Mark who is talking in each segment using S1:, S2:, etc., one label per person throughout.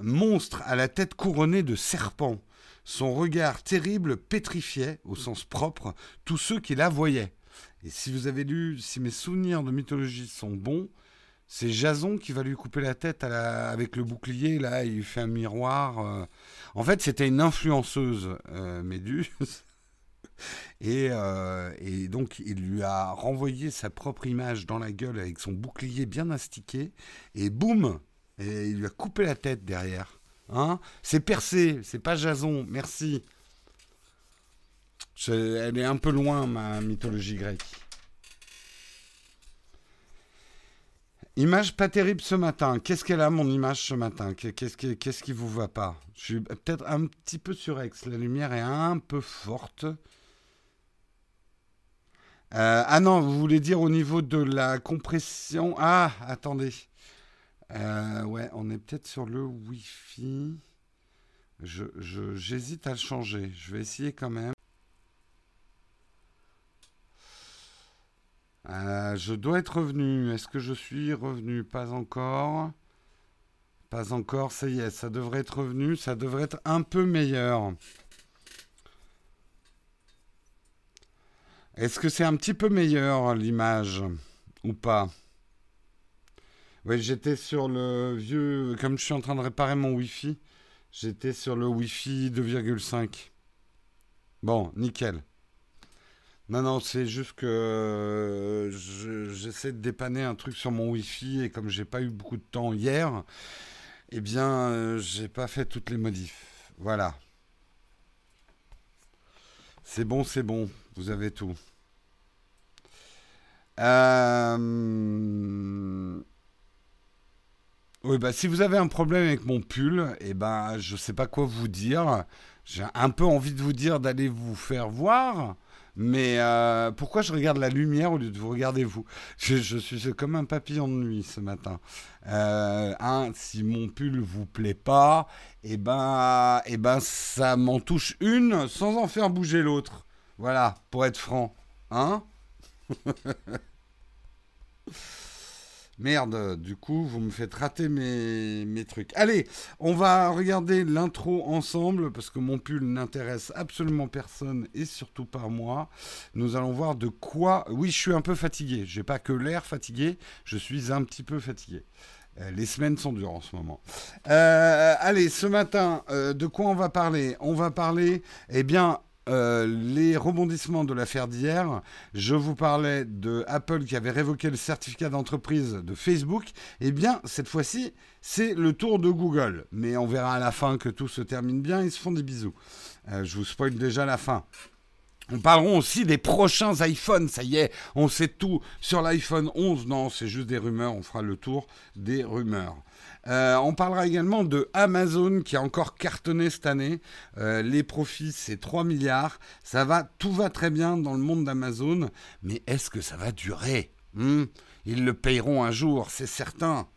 S1: monstre à la tête couronnée de serpents. Son regard terrible pétrifiait, au sens propre, tous ceux qui la voyaient. Et si vous avez lu, si mes souvenirs de mythologie sont bons, c'est Jason qui va lui couper la tête avec le bouclier. Là, il fait un miroir. Euh. En fait, c'était une influenceuse euh, Méduse. Euh, et, donc, il lui a renvoyé sa propre image dans la gueule avec son bouclier bien astiqué. Et boum Et il lui a coupé la tête derrière. Hein c'est percé, c'est pas Jason. Merci. elle est un peu loin, ma mythologie grecque. Image pas terrible ce matin. Qu'est-ce qu'elle a, mon image, ce matin? Qu'est-ce qui, qu'est-ce qui vous va pas? Je suis peut-être un petit peu surex. La lumière est un peu forte. Euh, ah non, vous voulez dire au niveau de la compression? Ah, attendez. Euh, ouais, on est peut-être sur le Wi-Fi. Je, j'hésite à le changer. Je vais essayer quand même. Euh, je dois être revenu. Est-ce que je suis revenu? Pas encore. Pas encore, ça y ça devrait être revenu. Ça devrait être un peu meilleur. Est-ce que c'est un petit peu meilleur l'image ou pas? Oui, j'étais sur le vieux. Comme je suis en train de réparer mon Wi-Fi, j'étais sur le Wi-Fi 2,5. Bon, nickel. Non, non, c'est juste que euh, j'essaie de dépanner un truc sur mon Wi-Fi et comme j'ai pas eu beaucoup de temps hier, eh bien, euh, j'ai pas fait toutes les modifs. Voilà. C'est bon, c'est bon, vous avez tout. Euh, oui, bah, si vous avez un problème avec mon pull, eh ben, je sais pas quoi vous dire. J'ai un peu envie de vous dire d'aller vous faire voir. Mais euh, pourquoi je regarde la lumière au lieu de vous regarder vous? Je, suis comme un papillon de nuit ce matin. Euh, si mon pull vous plaît pas, eh ben, eh ben ça m'en touche une sans en faire bouger l'autre. Voilà, pour être franc. Hein? Merde, du coup, vous me faites rater mes, trucs. Allez, on va regarder l'intro ensemble parce que mon pull n'intéresse absolument personne et surtout pas moi. Nous allons voir de quoi. Oui, je suis un peu fatigué. J'ai pas que l'air fatigué, je suis un petit peu fatigué. Euh, les semaines sont dures en ce moment. Euh, allez, ce matin, euh, de quoi on va parler? On va parler, eh bien, euh, les rebondissements de l'affaire d'hier, je vous parlais de Apple qui avait révoqué le certificat d'entreprise de Facebook. Eh bien, cette fois-ci, c'est le tour de Google. Mais on verra à la fin que tout se termine bien. Ils se font des bisous. Euh, je vous spoil déjà la fin. On parlera aussi des prochains iPhones, ça y est, on sait tout sur l'iPhone 11. Non, c'est juste des rumeurs, on fera le tour des rumeurs. Euh, on parlera également de Amazon qui a encore cartonné cette année. Euh, les profits, c'est 3 milliards. Ça va, tout va très bien dans le monde d'Amazon. Mais est-ce que ça va durer? Hmm? Ils le payeront un jour, c'est certain.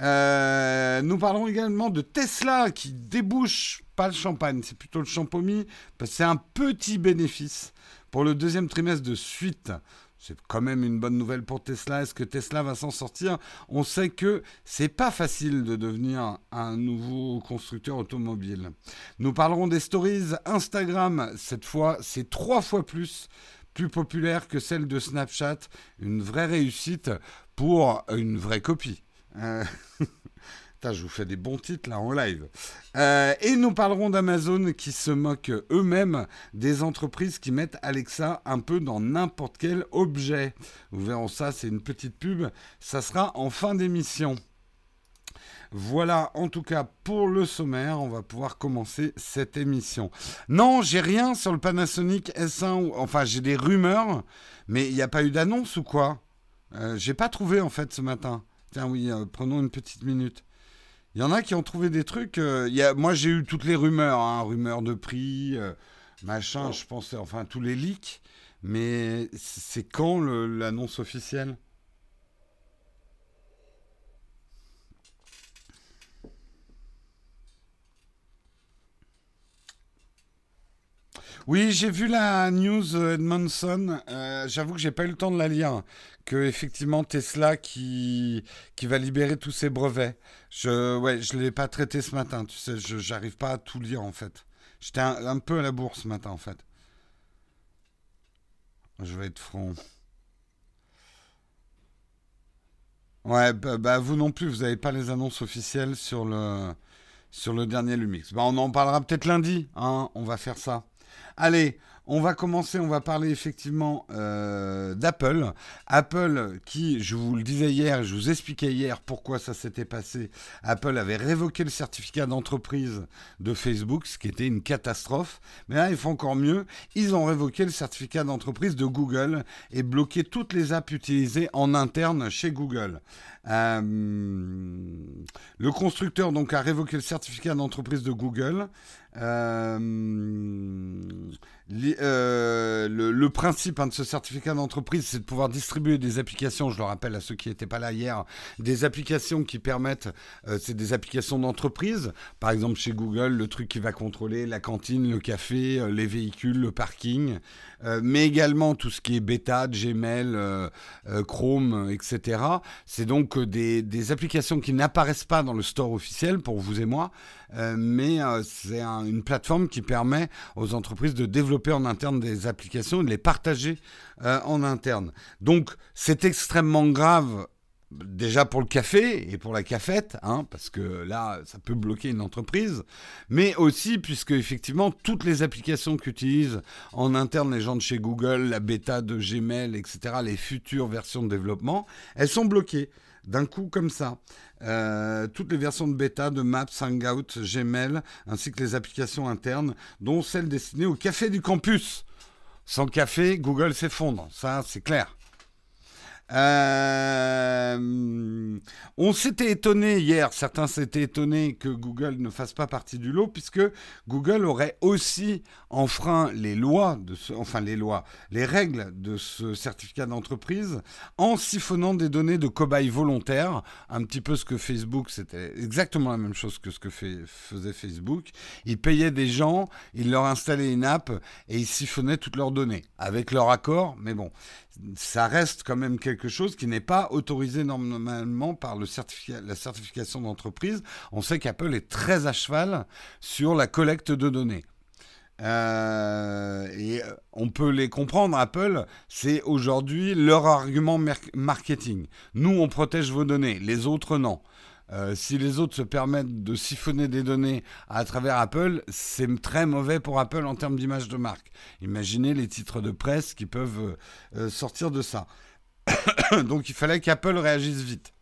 S1: Euh, nous parlerons également de Tesla qui débouche, pas le champagne, c'est plutôt le champomis, parce que c'est un petit bénéfice pour le deuxième trimestre de suite. C'est quand même une bonne nouvelle pour Tesla. Est-ce que Tesla va s'en sortir? On sait que c'est pas facile de devenir un nouveau constructeur automobile. Nous parlerons des stories Instagram. Cette fois, c'est trois fois plus plus populaire que celle de Snapchat. Une vraie réussite pour une vraie copie. Euh, je vous fais des bons titres là en live. Euh, et nous parlerons d'Amazon qui se moque eux-mêmes des entreprises qui mettent Alexa un peu dans n'importe quel objet. Vous verrez ça, c'est une petite pub. Ça sera en fin d'émission. Voilà, en tout cas, pour le sommaire, on va pouvoir commencer cette émission. Non, j'ai rien sur le Panasonic S1. Enfin, j'ai des rumeurs, mais il n'y a pas eu d'annonce ou quoi? Euh, J'ai pas trouvé en fait ce matin. Tiens, oui, euh, prenons une petite minute. Il y en a qui ont trouvé des trucs. Euh, y a, moi, j'ai eu toutes les rumeurs, hein, rumeurs de prix, euh, machin, je pensais, enfin, tous les leaks. Mais c'est quand l'annonce officielle? Oui, j'ai vu la news Edmondson. Euh, J'avoue que j'ai pas eu le temps de la lire. Que effectivement Tesla qui qui va libérer tous ses brevets. Je ouais, je l'ai pas traité ce matin. Tu sais, je j'arrive pas à tout lire en fait. J'étais un, peu à la bourse ce matin en fait. Je vais être franc. Ouais, bah, bah, vous non plus, vous n'avez pas les annonces officielles sur le, sur le dernier Lumix. Bah, on en parlera peut-être lundi, hein, on va faire ça. Allez, on va commencer, on va parler effectivement euh, d'Apple. Apple qui, je vous le disais hier, je vous expliquais hier pourquoi ça s'était passé. Apple avait révoqué le certificat d'entreprise de Facebook, ce qui était une catastrophe. Mais là, ils font encore mieux. Ils ont révoqué le certificat d'entreprise de Google et bloqué toutes les apps utilisées en interne chez Google. Euh, le constructeur donc a révoqué le certificat d'entreprise de Google. Euh, euh, le, principe hein, de ce certificat d'entreprise, c'est de pouvoir distribuer des applications, je le rappelle à ceux qui n'étaient pas là hier, des applications qui permettent, c'est des applications d'entreprise, par exemple chez Google, le truc qui va contrôler la cantine, le café, les véhicules, le parking, mais également tout ce qui est bêta, Gmail, Chrome, etc. C'est donc des, des applications qui n'apparaissent pas dans le store officiel pour vous et moi, mais c'est une plateforme qui permet aux entreprises de développer en interne des applications et de les partager euh, en interne. Donc c'est extrêmement grave déjà pour le café et pour la cafette, hein, parce que là, ça peut bloquer une entreprise, mais aussi puisque effectivement, toutes les applications qu'utilisent en interne les gens de chez Google, la bêta de Gmail, etc., les futures versions de développement, elles sont bloquées d'un coup comme ça. Euh, toutes les versions de bêta de Maps, Hangout, Gmail, ainsi que les applications internes, dont celles destinées au café du campus. Sans café, Google s'effondre, ça c'est clair. Euh, on s'était étonné hier, certains s'étaient étonnés que Google ne fasse pas partie du lot, puisque Google aurait aussi enfreint les lois, enfin les lois, les règles de ce certificat d'entreprise en siphonnant des données de cobayes volontaires, un petit peu ce que Facebook, c'était exactement la même chose que ce que faisait Facebook. Ils payaient des gens, ils leur installaient une app et ils siphonnaient toutes leurs données, avec leur accord, mais bon, ça reste quand même quelque chose qui n'est pas autorisé normalement par la certification d'entreprise. On sait qu'Apple est très à cheval sur la collecte de données. Euh, et on peut les comprendre, Apple, c'est aujourd'hui leur argument marketing. Nous, on protège vos données, les autres, non. Euh, si les autres se permettent de siphonner des données à travers Apple, c'est très mauvais pour Apple en termes d'image de marque. Imaginez les titres de presse qui peuvent euh, sortir de ça. Donc il fallait qu'Apple réagisse vite.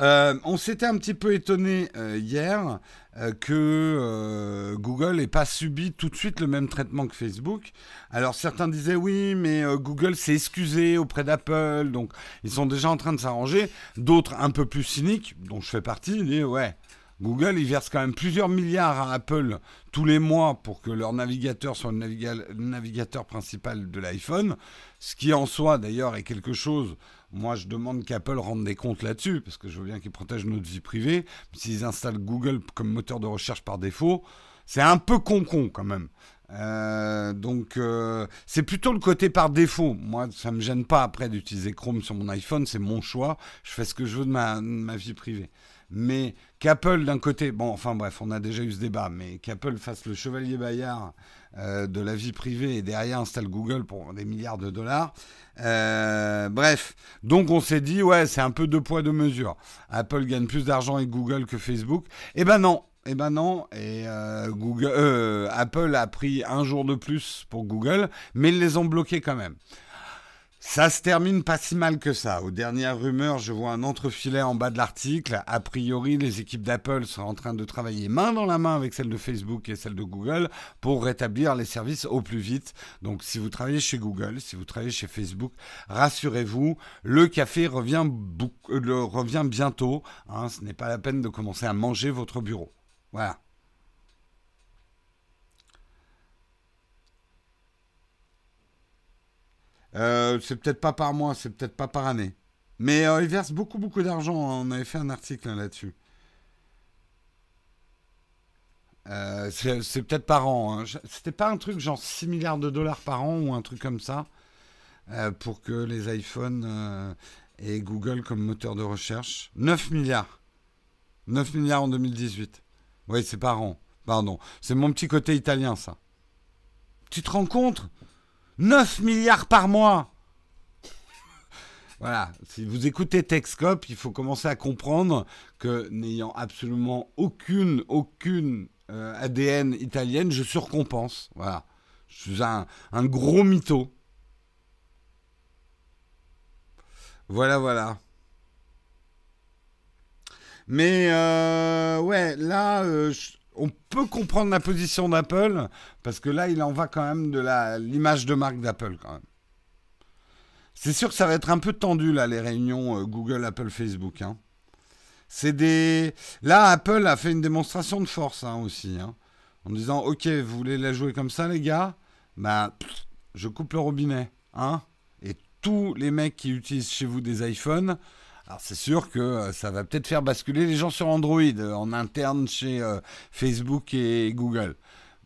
S1: Euh, on s'était un petit peu étonné hier euh, que euh, Google n'ait pas subi tout de suite le même traitement que Facebook. Alors certains disaient oui, mais euh, Google s'est excusé auprès d'Apple, donc ils sont déjà en train de s'arranger. D'autres un peu plus cyniques, dont je fais partie, disent ouais. Google, ils versent quand même plusieurs milliards à Apple tous les mois pour que leur navigateur soit le navigateur principal de l'iPhone, ce qui en soi d'ailleurs est quelque chose moi, je demande qu'Apple rende des comptes là-dessus, parce que je veux bien qu'ils protègent notre vie privée. S'ils installent Google comme moteur de recherche par défaut, c'est un peu con-con quand même. Euh, donc, euh, c'est plutôt le côté par défaut. Moi, ça me gêne pas après d'utiliser Chrome sur mon iPhone, c'est mon choix. Je fais ce que je veux de ma, vie privée. Mais qu'Apple, d'un côté, bon, enfin bref, on a déjà eu ce débat, mais qu'Apple fasse le chevalier Bayard euh, de la vie privée et derrière installe Google pour des milliards de dollars, euh, bref, donc on s'est dit, ouais, c'est un peu deux poids, deux mesures. Apple gagne plus d'argent avec Google que Facebook. Eh ben non, eh ben non, et euh, Google, Apple a pris un jour de plus pour Google, mais ils les ont bloqués quand même. Ça se termine pas si mal que ça. Aux dernières rumeurs, je vois un entrefilet en bas de l'article. A priori, les équipes d'Apple sont en train de travailler main dans la main avec celles de Facebook et celles de Google pour rétablir les services au plus vite. Donc, si vous travaillez chez Google, si vous travaillez chez Facebook, rassurez-vous, le café revient, euh, revient bientôt. Hein. ce n'est pas la peine de commencer à manger votre bureau. Voilà. Euh, c'est peut-être pas par mois, c'est peut-être pas par année. Mais euh, ils versent beaucoup, beaucoup d'argent. On avait fait un article là-dessus. Euh, c'est peut-être par an. Hein. C'était pas un truc genre 6 milliards de dollars par an ou un truc comme ça euh, pour que les iPhones aient Google comme moteur de recherche. 9 milliards. 9 milliards en 2018. Oui, c'est par an. Pardon. C'est mon petit côté italien, ça. Tu te rends compte? 9 milliards par mois voilà, si vous écoutez Texcop, il faut commencer à comprendre que n'ayant absolument aucune, aucune euh, ADN italienne, je surcompense. Voilà. Je suis un, gros mytho. Voilà, voilà. Mais euh, ouais, là, euh, on peut comprendre la position d'Apple, parce que là, il en va quand même de l'image de marque d'Apple quand même. C'est sûr que ça va être un peu tendu là les réunions euh, Google, Apple, Facebook. Hein. C'est des. Là, Apple a fait une démonstration de force hein, aussi, hein. en disant OK, vous voulez la jouer comme ça, les gars? Bah, je coupe le robinet, hein Et tous les mecs qui utilisent chez vous des iPhones, alors c'est sûr que euh, ça va peut-être faire basculer les gens sur Android euh, en interne chez Facebook et Google,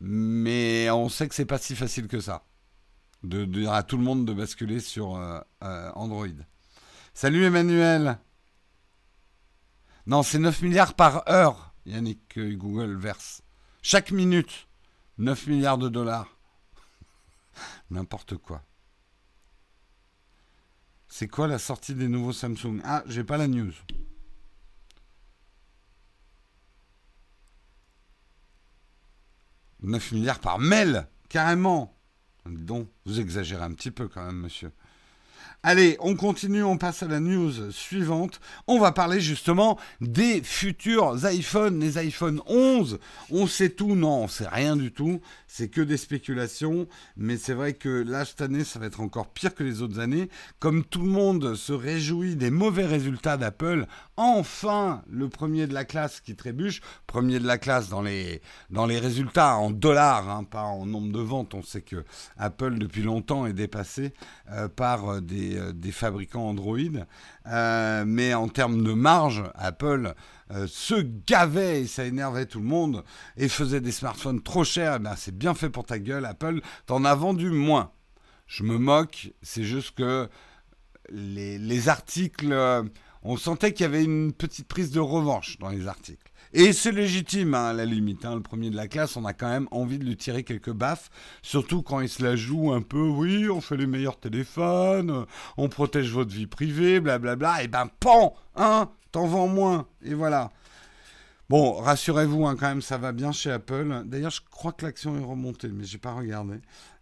S1: mais on sait que c'est pas si facile que ça de, dire à tout le monde de basculer sur euh, euh, Android. Salut Emmanuel. Non, c'est 9 milliards par heure, Yannick, Google verse. Chaque minute, 9 milliards de dollars. N'importe quoi. C'est quoi la sortie des nouveaux Samsung? Ah, j'ai pas la news. « 9 milliards par mail, carrément. Donc, vous exagérez un petit peu quand même, monsieur. Allez, on continue, on passe à la news suivante. On va parler justement des futurs iPhones, les iPhone 11. On sait tout, non, on sait rien du tout. C'est que des spéculations. Mais c'est vrai que là, cette année, ça va être encore pire que les autres années. Comme tout le monde se réjouit des mauvais résultats d'Apple, enfin le premier de la classe qui trébuche. Premier de la classe dans les, dans résultats en dollars, hein, pas en nombre de ventes. On sait que Apple, depuis longtemps, est dépassé euh, par euh, des euh, des, fabricants Android. Euh, mais en termes de marge, Apple euh, se gavait et ça énervait tout le monde et faisait des smartphones trop chers. Eh ben, c'est bien fait pour ta gueule, Apple. T'en as vendu moins. Je me moque, c'est juste que les articles, on sentait qu'il y avait une petite prise de revanche dans les articles. Et c'est légitime, hein, à la limite. Hein, le premier de la classe, on a quand même envie de lui tirer quelques baffes. Surtout quand il se la joue un peu, oui, on fait les meilleurs téléphones, on protège votre vie privée, blablabla. Et ben, pan, hein, t'en vends moins. Et voilà. Bon, rassurez-vous, hein, quand même, ça va bien chez Apple. D'ailleurs, je crois que l'action est remontée, mais j'ai pas regardé.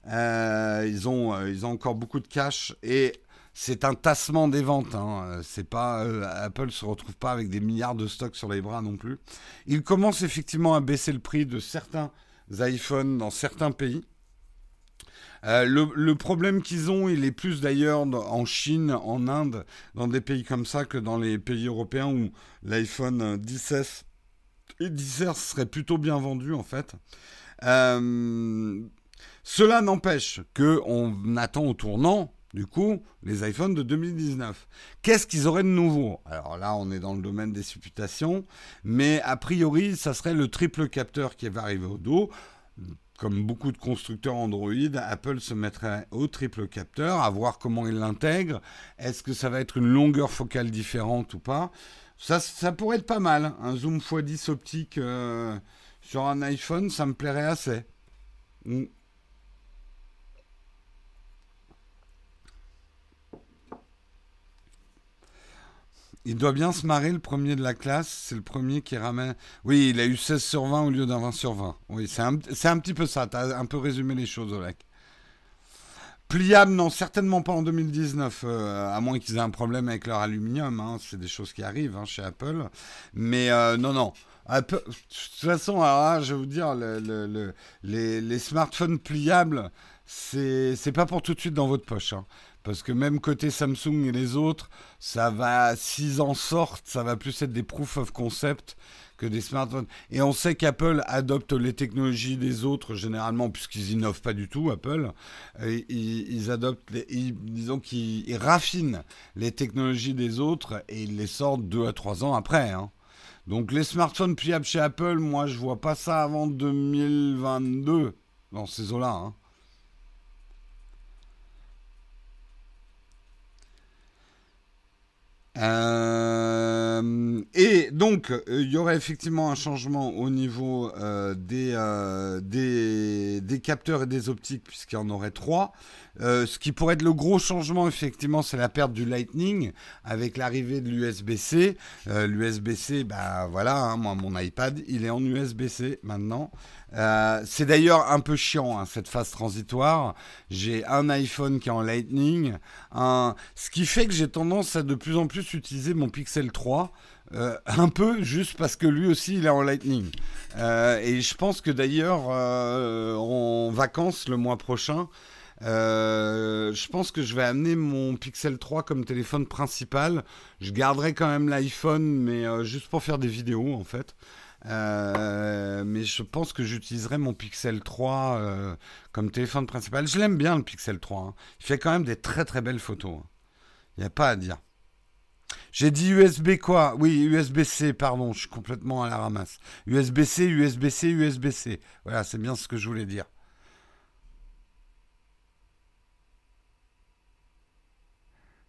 S1: Euh, ils, ont, euh, ils ont encore beaucoup de cash et c'est un tassement des ventes. Hein. C'est pas euh, Apple se retrouve pas avec des milliards de stocks sur les bras non plus. Il commence effectivement à baisser le prix de certains iPhones dans certains pays. Euh, le, problème qu'ils ont, il est plus d'ailleurs en Chine, en Inde, dans des pays comme ça que dans les pays européens où l'iPhone 10S et 10R serait plutôt bien vendu en fait. Euh, cela n'empêche que on attend au tournant du coup, les iPhones de 2019. Qu'est-ce qu'ils auraient de nouveau? Alors là, on est dans le domaine des supputations, mais a priori, ça serait le triple capteur qui va arriver au dos. Comme beaucoup de constructeurs Android, Apple se mettrait au triple capteur, à voir comment il l'intègre. Est-ce que ça va être une longueur focale différente ou pas? Ça, ça pourrait être pas mal. Un zoom x10 optique euh, sur un iPhone, ça me plairait assez. Mm. Il doit bien se marrer, le premier de la classe. C'est le premier qui ramène. Oui, il a eu 16 sur 20 au lieu d'un 20 sur 20. Oui, c'est un, un, petit peu ça. Tu un peu résumé les choses, Olek. Pliable, non, certainement pas en 2019, euh, à moins qu'ils aient un problème avec leur aluminium. Hein. c'est des choses qui arrivent hein, chez Apple. Mais euh, non, non. de toute façon, je vais vous dire, le, les, les, smartphones pliables, c'est pas pour tout de suite dans votre poche. Hein. Parce que même côté Samsung et les autres, ça va, s'ils en sortent, ça va plus être des proof of concept que des smartphones. Et on sait qu'Apple adopte les technologies des autres généralement, puisqu'ils innovent pas du tout, Apple. ils, adoptent, disons qu'ils raffinent les technologies des autres et ils les sortent deux à trois ans après. Hein. Donc les smartphones pliables chez Apple, moi je vois pas ça avant 2022 dans ces eaux-là. Hein. Euh, et donc, euh, il y aurait effectivement un changement au niveau euh, des, des, des, capteurs et des optiques, puisqu'il y en aurait trois. ce qui pourrait être le gros changement, effectivement, c'est la perte du Lightning avec l'arrivée de l'USB-C. L'USB-C, bah voilà, hein, moi, mon iPad, il est en USB-C maintenant. Euh, c'est d'ailleurs un peu chiant hein, cette phase transitoire. J'ai un iPhone qui est en Lightning, ce qui fait que j'ai tendance à de plus en plus utiliser mon Pixel 3. Euh, un peu juste parce que lui aussi il est en Lightning. Euh, et je pense que d'ailleurs en vacances le mois prochain, je pense que je vais amener mon Pixel 3 comme téléphone principal. Je garderai quand même l'iPhone, mais juste pour faire des vidéos en fait. Euh, mais je pense que j'utiliserai mon Pixel 3 euh, comme téléphone principal. Je l'aime bien le Pixel 3. Hein. Il fait quand même des très très belles photos. Hein. Il n'y a pas à dire. J'ai dit USB quoi? Oui, USB-C, pardon, je suis complètement à la ramasse. USB-C, USB-C, USB-C. Voilà, c'est bien ce que je voulais dire.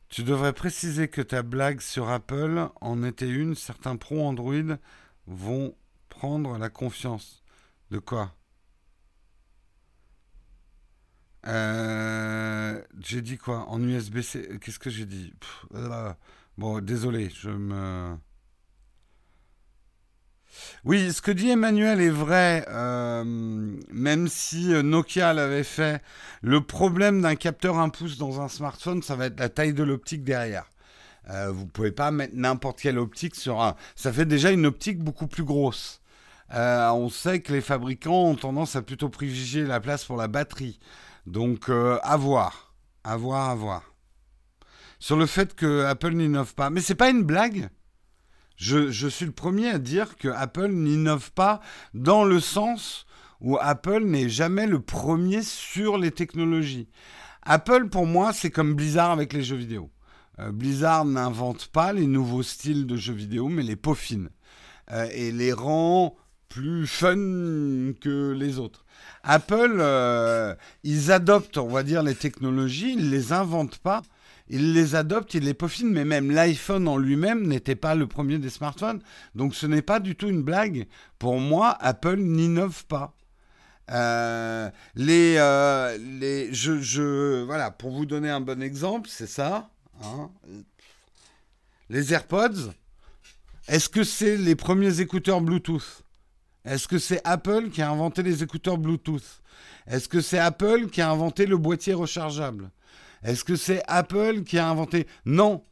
S1: Tu devrais préciser que ta blague sur Apple en était une. Certains pros Android vont prendre la confiance. De quoi? Euh, J'ai dit quoi? En USB-C Qu'est-ce que j'ai dit? Bon, désolé, je me... Oui, ce que dit Emmanuel est vrai, euh, même si euh, Nokia l'avait fait. Le problème d'un capteur 1 pouce dans un smartphone, ça va être la taille de l'optique derrière. Vous pouvez pas mettre n'importe quelle optique sur un. Ça fait déjà une optique beaucoup plus grosse. Euh, on sait que les fabricants ont tendance à plutôt privilégier la place pour la batterie. Donc, euh, à voir. À voir, à voir. Sur le fait que Apple n'innove pas. Mais c'est pas une blague. Je, suis le premier à dire que Apple n'innove pas dans le sens où Apple n'est jamais le premier sur les technologies. Apple, pour moi, c'est comme Blizzard avec les jeux vidéo. Euh, Blizzard n'invente pas les nouveaux styles de jeux vidéo, mais les peaufine. et les rend plus fun que les autres. Apple, euh, ils adoptent, on va dire, les technologies, ils les inventent pas. Ils les adoptent, ils les peaufinent, mais même l'iPhone en lui-même n'était pas le premier des smartphones. Donc ce n'est pas du tout une blague. Pour moi, Apple n'innove pas. Euh, les, euh, les, je, je, voilà, pour vous donner un bon exemple, c'est ça. Hein. Les AirPods, est-ce que c'est les premiers écouteurs Bluetooth? Est-ce que c'est Apple qui a inventé les écouteurs Bluetooth? Est-ce que c'est Apple qui a inventé le boîtier rechargeable? Est-ce que c'est Apple qui a inventé... Non.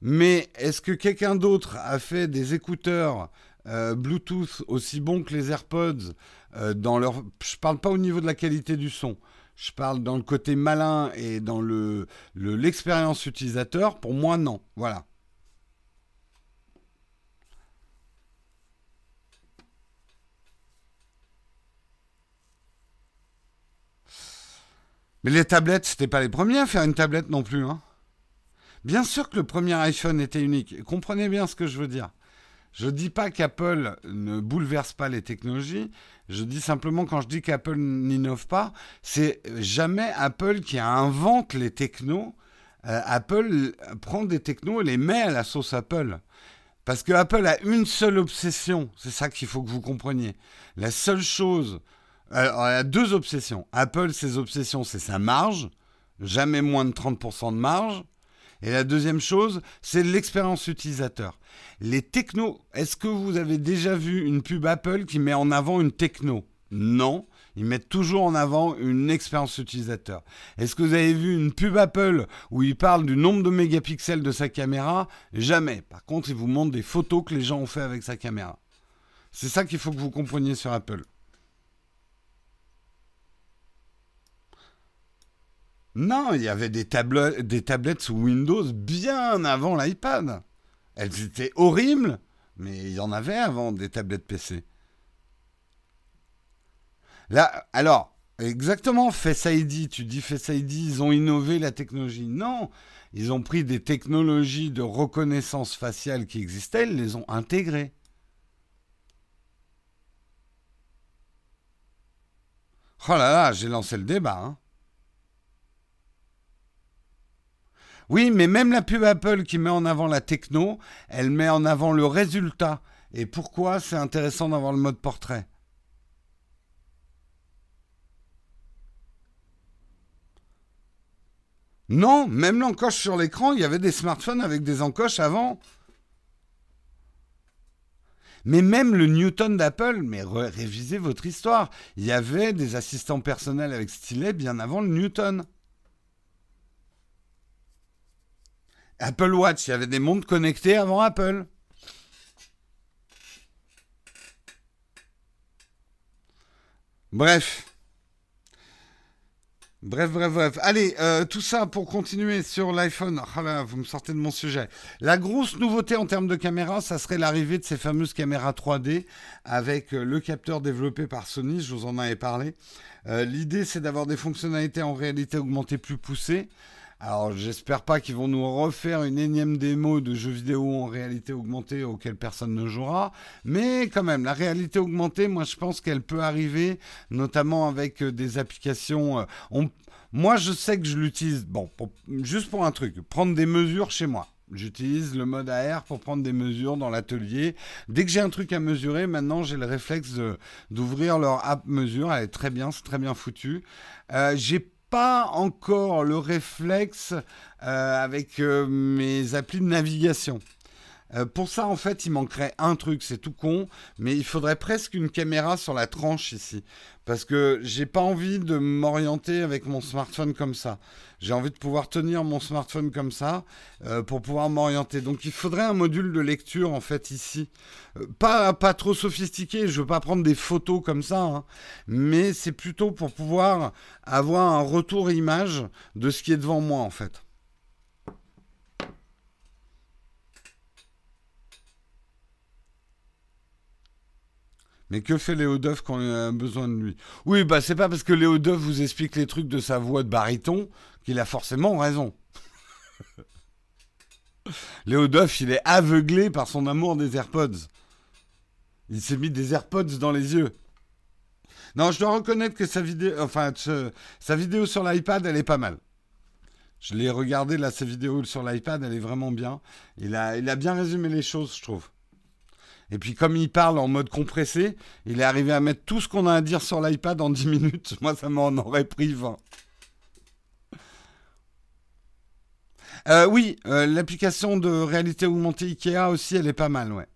S1: Mais est-ce que quelqu'un d'autre a fait des écouteurs euh, Bluetooth aussi bons que les AirPods euh, dans leur... Je parle pas au niveau de la qualité du son. Je parle dans le côté malin et dans le l'expérience utilisateur. Pour moi, non. Voilà. Mais les tablettes, c'était pas les premiers à faire une tablette non plus. Hein. Bien sûr que le premier iPhone était unique. Comprenez bien ce que je veux dire. Je ne dis pas qu'Apple ne bouleverse pas les technologies. Je dis simplement quand je dis qu'Apple n'innove pas, c'est jamais Apple qui invente les technos. Euh, Apple prend des technos et les met à la sauce Apple. Parce que Apple a une seule obsession. C'est ça qu'il faut que vous compreniez. La seule chose alors, y a deux obsessions. Apple, ses obsessions, c'est sa marge, jamais moins de 30% de marge. Et la deuxième chose, c'est l'expérience utilisateur. Les technos, est-ce que vous avez déjà vu une pub Apple qui met en avant une techno? Non. Ils mettent toujours en avant une expérience utilisateur. Est-ce que vous avez vu une pub Apple où il parle du nombre de mégapixels de sa caméra? Jamais. Par contre, ils vous montrent des photos que les gens ont fait avec sa caméra. C'est ça qu'il faut que vous compreniez sur Apple. Non, il y avait des, tablettes, sous Windows bien avant l'iPad. Elles étaient horribles, mais il y en avait avant des tablettes PC. Là, alors, exactement, Face ID, tu dis Face ID, ils ont innové la technologie. Non, ils ont pris des technologies de reconnaissance faciale qui existaient, ils les ont intégrées. Oh là là, j'ai lancé le débat. Hein. Oui, mais même la pub Apple qui met en avant la techno, elle met en avant le résultat. Et pourquoi c'est intéressant d'avoir le mode portrait? Non, même l'encoche sur l'écran, il y avait des smartphones avec des encoches avant. Mais même le Newton d'Apple, mais révisez votre histoire. Il y avait des assistants personnels avec stylet bien avant le Newton. Apple Watch, il y avait des montres connectées avant Apple. Bref. Bref, bref, bref. Allez, euh, tout ça pour continuer sur l'iPhone. Ah vous me sortez de mon sujet. La grosse nouveauté en termes de caméra, ça serait l'arrivée de ces fameuses caméras 3D avec euh, le capteur développé par Sony. Je vous en avais parlé. Euh, l'idée, c'est d'avoir des fonctionnalités en réalité augmentée plus poussées. Alors j'espère pas qu'ils vont nous refaire une énième démo de jeux vidéo en réalité augmentée auquel personne ne jouera, mais quand même la réalité augmentée, moi je pense qu'elle peut arriver, notamment avec euh, des applications. Euh, moi je sais que je l'utilise, bon, juste pour un truc, prendre des mesures chez moi. J'utilise le mode AR pour prendre des mesures dans l'atelier. Dès que j'ai un truc à mesurer, maintenant j'ai le réflexe d'ouvrir leur app mesure. Elle est très bien, c'est très bien foutu. Euh, j'ai pas encore le réflexe euh, avec euh, mes applis de navigation. Euh, pour ça, en fait, il manquerait un truc, c'est tout con, mais il faudrait presque une caméra sur la tranche ici. Parce que j'ai pas envie de m'orienter avec mon smartphone comme ça. J'ai envie de pouvoir tenir mon smartphone comme ça euh, pour pouvoir m'orienter. Donc il faudrait un module de lecture en fait ici. Euh, pas, pas trop sophistiqué, je veux pas prendre des photos comme ça, hein. mais c'est plutôt pour pouvoir avoir un retour image de ce qui est devant moi en fait. Mais que fait Léo Duff quand il a besoin de lui? Oui, bah c'est pas parce que Léo Duff vous explique les trucs de sa voix de baryton qu'il a forcément raison. Léo Duff, il est aveuglé par son amour des AirPods. Il s'est mis des AirPods dans les yeux. Non, je dois reconnaître que sa vidéo, enfin, sa vidéo sur l'iPad, elle est pas mal. Je l'ai regardé là, sa vidéo sur l'iPad, elle est vraiment bien. Il a, il a bien résumé les choses, je trouve. Et puis comme il parle en mode compressé, il est arrivé à mettre tout ce qu'on a à dire sur l'iPad en 10 minutes. Moi, ça m'en aurait pris 20. Euh, oui, euh, l'application de réalité augmentée Ikea aussi, elle est pas mal, ouais.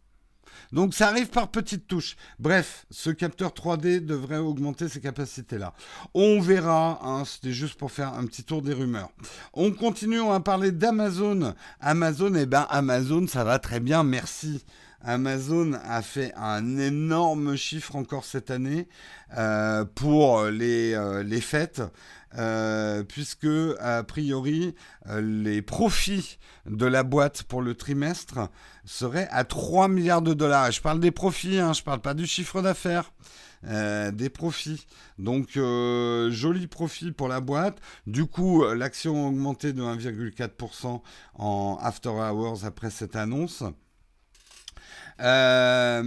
S1: Donc ça arrive par petites touches. Bref, ce capteur 3D devrait augmenter ses capacités-là. On verra, hein, c'était juste pour faire un petit tour des rumeurs. On continue, on va parler d'Amazon. Amazon, eh ben Amazon, ça va très bien, merci. Amazon a fait un énorme chiffre encore cette année euh, pour les, euh, les fêtes. Euh, puisque a priori les profits de la boîte pour le trimestre seraient à 3 milliards de dollars. je parle des profits, hein, je ne parle pas du chiffre d'affaires. des profits. Donc, joli profit pour la boîte. Du coup, l'action a augmenté de 1,4% en after hours après cette annonce. Euh,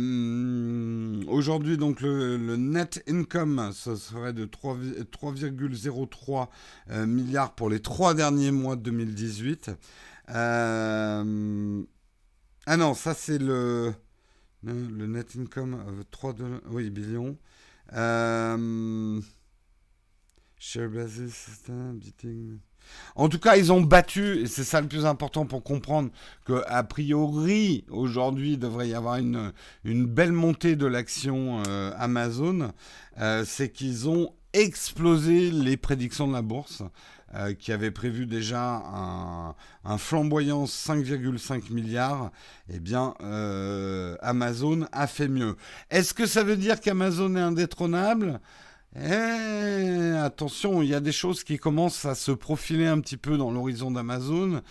S1: aujourd'hui, donc, le, net income, ce serait de 3,03 euh, milliards pour les trois derniers mois de 2018. Euh, ah non, ça c'est le, le net income, 3 de, oui, billions. share basis, beating. En tout cas, ils ont battu, et c'est ça le plus important pour comprendre qu'a priori, aujourd'hui, il devrait y avoir une, belle montée de l'action euh, Amazon. Euh, c'est qu'ils ont explosé les prédictions de la bourse. Euh, qui avait prévu déjà un, flamboyant 5,5 milliards, eh bien, Amazon a fait mieux. Est-ce que ça veut dire qu'Amazon est indétrônable? Eh, attention, il y a des choses qui commencent à se profiler un petit peu dans l'horizon d'Amazon.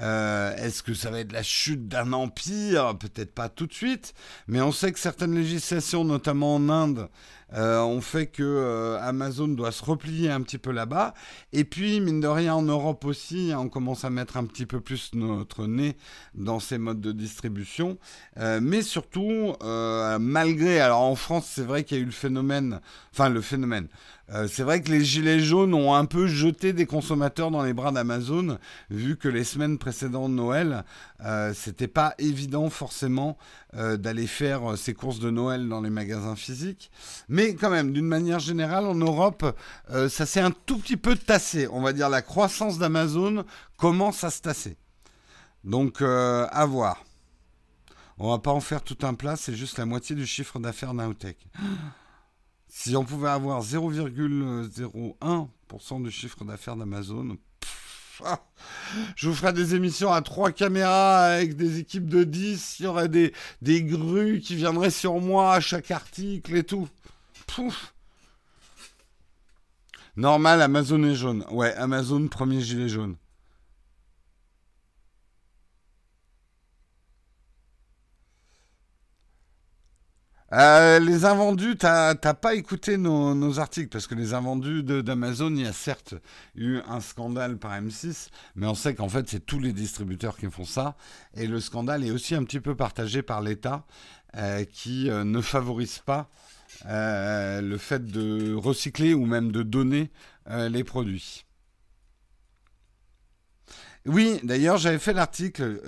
S1: Euh, est-ce que ça va être la chute d'un empire? Peut-être pas tout de suite, mais on sait que certaines législations, notamment en Inde, euh, ont fait que euh, Amazon doit se replier un petit peu là-bas. Et puis, mine de rien, en Europe aussi, on commence à mettre un petit peu plus notre nez dans ces modes de distribution. mais surtout, malgré, alors en France, c'est vrai qu'il y a eu le phénomène, enfin le phénomène. Euh, c'est vrai que les gilets jaunes ont un peu jeté des consommateurs dans les bras d'Amazon, vu que les semaines précédentes Noël, euh, c'était pas évident forcément euh, d'aller faire ses courses de Noël dans les magasins physiques. Mais quand même, d'une manière générale, en Europe, ça s'est un tout petit peu tassé. On va dire la croissance d'Amazon commence à se tasser. Donc, à voir. On va pas en faire tout un plat, c'est juste la moitié du chiffre d'affaires Nowtech. Si on pouvait avoir 0,01% du chiffre d'affaires d'Amazon, ah, je vous ferai des émissions à trois caméras avec des équipes de 10. Il y aurait des, des grues qui viendraient sur moi à chaque article et tout. Normal, Amazon est jaune. Ouais, Amazon, premier gilet jaune. Euh, les invendus, t'as pas écouté nos, articles parce que les invendus d'Amazon, il y a certes eu un scandale par M6, mais on sait qu'en fait c'est tous les distributeurs qui font ça et le scandale est aussi un petit peu partagé par l'État euh, qui euh, ne favorise pas le fait de recycler ou même de donner les produits. Oui, d'ailleurs, j'avais fait l'article.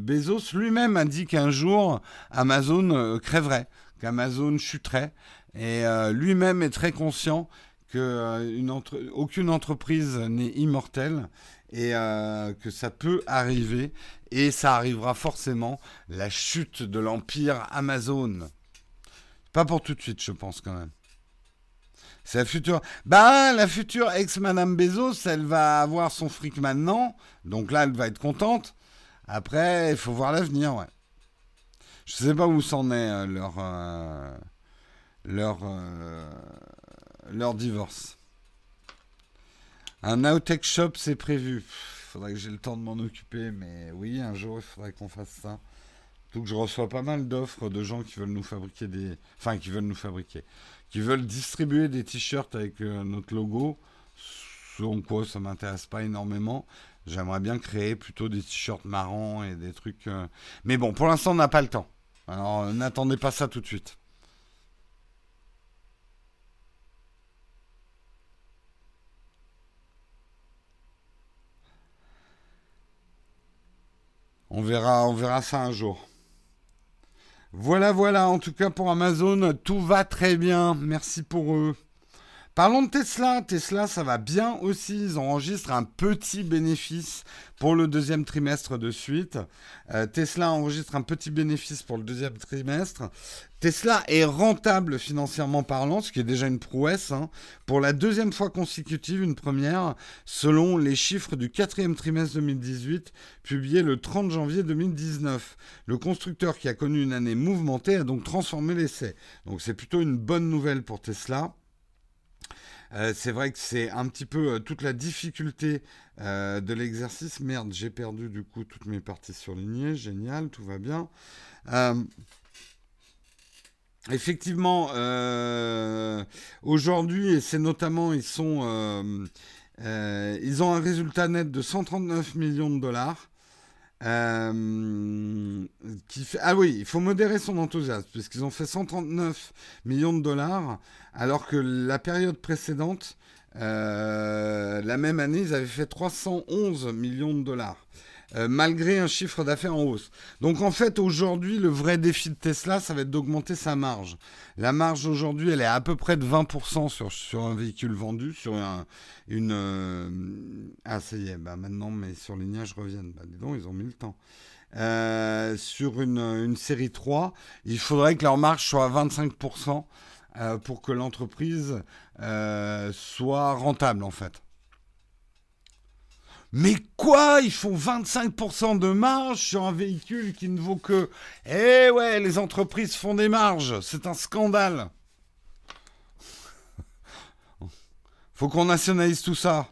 S1: Bezos lui-même a dit qu'un jour, Amazon crèverait qu'Amazon chuterait. Et euh, lui-même est très conscient que euh, aucune entreprise n'est immortelle et euh, que ça peut arriver. Et ça arrivera forcément, la chute de l'empire Amazon. Pas pour tout de suite, je pense quand même. C'est la future. Bah, la future ex-Madame Bezos, elle va avoir son fric maintenant. Donc là, elle va être contente. Après, il faut voir l'avenir, ouais. Je sais pas où s'en est euh, leur, euh, leur, euh, leur divorce. Un Outtech Shop, c'est prévu. Faudrait que j'ai le temps de m'en occuper, mais oui, un jour, il faudrait qu'on fasse ça. Donc je reçois pas mal d'offres de gens qui veulent nous fabriquer des... Enfin, qui veulent nous fabriquer. Qui veulent distribuer des t-shirts avec notre logo. Selon quoi ça m'intéresse pas énormément. J'aimerais bien créer plutôt des t-shirts marrants et des trucs... Mais bon, pour l'instant, on n'a pas le temps. Alors n'attendez pas ça tout de suite. On verra, on verra ça un jour. Voilà, voilà, en tout cas pour Amazon, tout va très bien. Merci pour eux. Parlons de Tesla. Tesla, ça va bien aussi. Ils enregistrent un petit bénéfice pour le deuxième trimestre de suite. Euh, Tesla enregistre un petit bénéfice pour le deuxième trimestre. Tesla est rentable financièrement parlant, ce qui est déjà une prouesse. Hein. pour la deuxième fois consécutive, une première, selon les chiffres du quatrième trimestre 2018, publiés le 30 janvier 2019. Le constructeur qui a connu une année mouvementée a donc transformé l'essai. Donc c'est plutôt une bonne nouvelle pour Tesla. Euh, c'est vrai que c'est un petit peu euh, toute la difficulté euh, de l'exercice. Merde, j'ai perdu du coup toutes mes parties surlignées. Génial, tout va bien. effectivement, aujourd'hui, et c'est notamment, ils sont... ils ont un résultat net de 139 millions de dollars. Euh. Ah oui, il faut modérer son enthousiasme, puisqu'ils ont fait 139 millions de dollars, alors que la période précédente, euh, la même année, ils avaient fait 311 millions de dollars. Euh, malgré un chiffre d'affaires en hausse. Donc en fait, aujourd'hui, le vrai défi de Tesla, ça va être d'augmenter sa marge. La marge aujourd'hui, elle est à peu près de 20% sur, sur un véhicule vendu, sur un, une... Euh, ah, ça y est, bah maintenant mes surlignages reviennent. Bah dis donc, ils ont mis le temps. Euh, sur une, une, série 3, il faudrait que leur marge soit à 25% pour que l'entreprise soit rentable en fait. Mais quoi Ils font 25% de marge sur un véhicule qui ne vaut que... Eh ouais, les entreprises font des marges. C'est un scandale. Faut qu'on nationalise tout ça.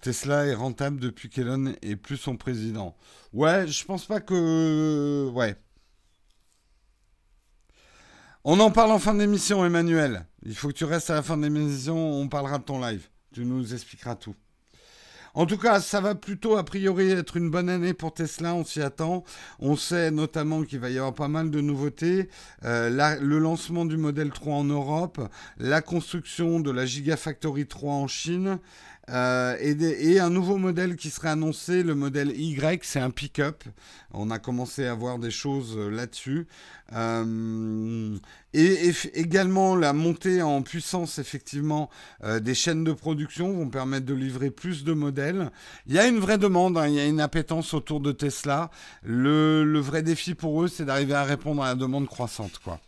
S1: Tesla est rentable depuis qu'Elon est plus son président. Ouais, je pense pas que... Ouais. On en parle en fin d'émission, Emmanuel. Il faut que tu restes à la fin de l'émission, on parlera de ton live. Tu nous expliqueras tout. En tout cas, ça va plutôt a priori être une bonne année pour Tesla, on s'y attend. On sait notamment qu'il va y avoir pas mal de nouveautés. Euh, le lancement du modèle 3 en Europe, la construction de la Gigafactory 3 en Chine. Euh, et, un nouveau modèle qui serait annoncé, le modèle Y, c'est un pick-up. On a commencé à voir des choses euh, là-dessus. Euh, et, également la montée en puissance, effectivement, des chaînes de production vont permettre de livrer plus de modèles. Il y a une vraie demande, hein, il y a une appétence autour de Tesla. Le, le vrai défi pour eux, c'est d'arriver à répondre à la demande croissante, quoi.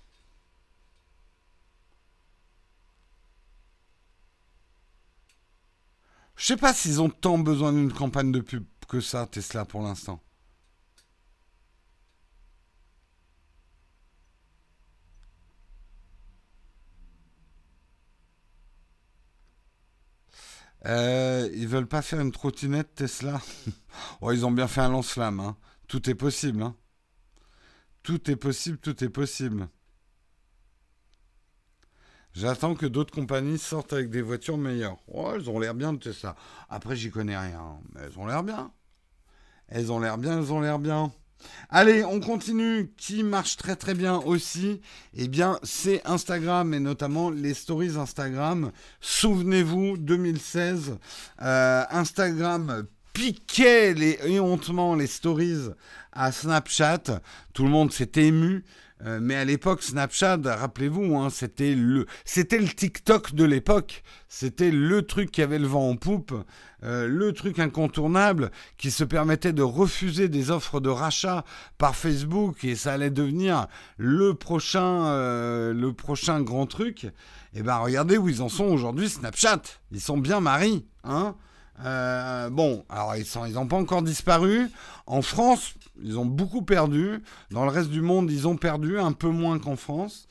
S1: Je sais pas s'ils ont tant besoin d'une campagne de pub que ça, Tesla, pour l'instant. Euh, ils veulent pas faire une trottinette Tesla? Oh, Ils ont bien fait un lance-flamme. Hein. Tout est possible. Hein. Tout est possible, tout est possible. J'attends que d'autres compagnies sortent avec des voitures meilleures. Oh, elles ont l'air bien de ça. Après, j'y connais rien. Mais elles ont l'air bien. Elles ont l'air bien, elles ont l'air bien. Allez, on continue. Qui marche très très bien aussi? Eh bien, c'est Instagram et notamment les stories Instagram. Souvenez-vous, 2016, euh, Instagram piquait les, éhontement les stories à Snapchat. Tout le monde s'est ému. Euh, mais à l'époque, Snapchat, rappelez-vous, hein, c'était le, c'était le TikTok de l'époque. C'était le truc qui avait le vent en poupe, euh, le truc incontournable qui se permettait de refuser des offres de rachat par Facebook et ça allait devenir le prochain, euh, le prochain grand truc. Et eh ben, regardez où ils en sont aujourd'hui, Snapchat. Ils sont bien maris, hein. Bon, alors ils n'ont pas encore disparu. En France, ils ont beaucoup perdu. Dans le reste du monde, ils ont perdu un peu moins qu'en France.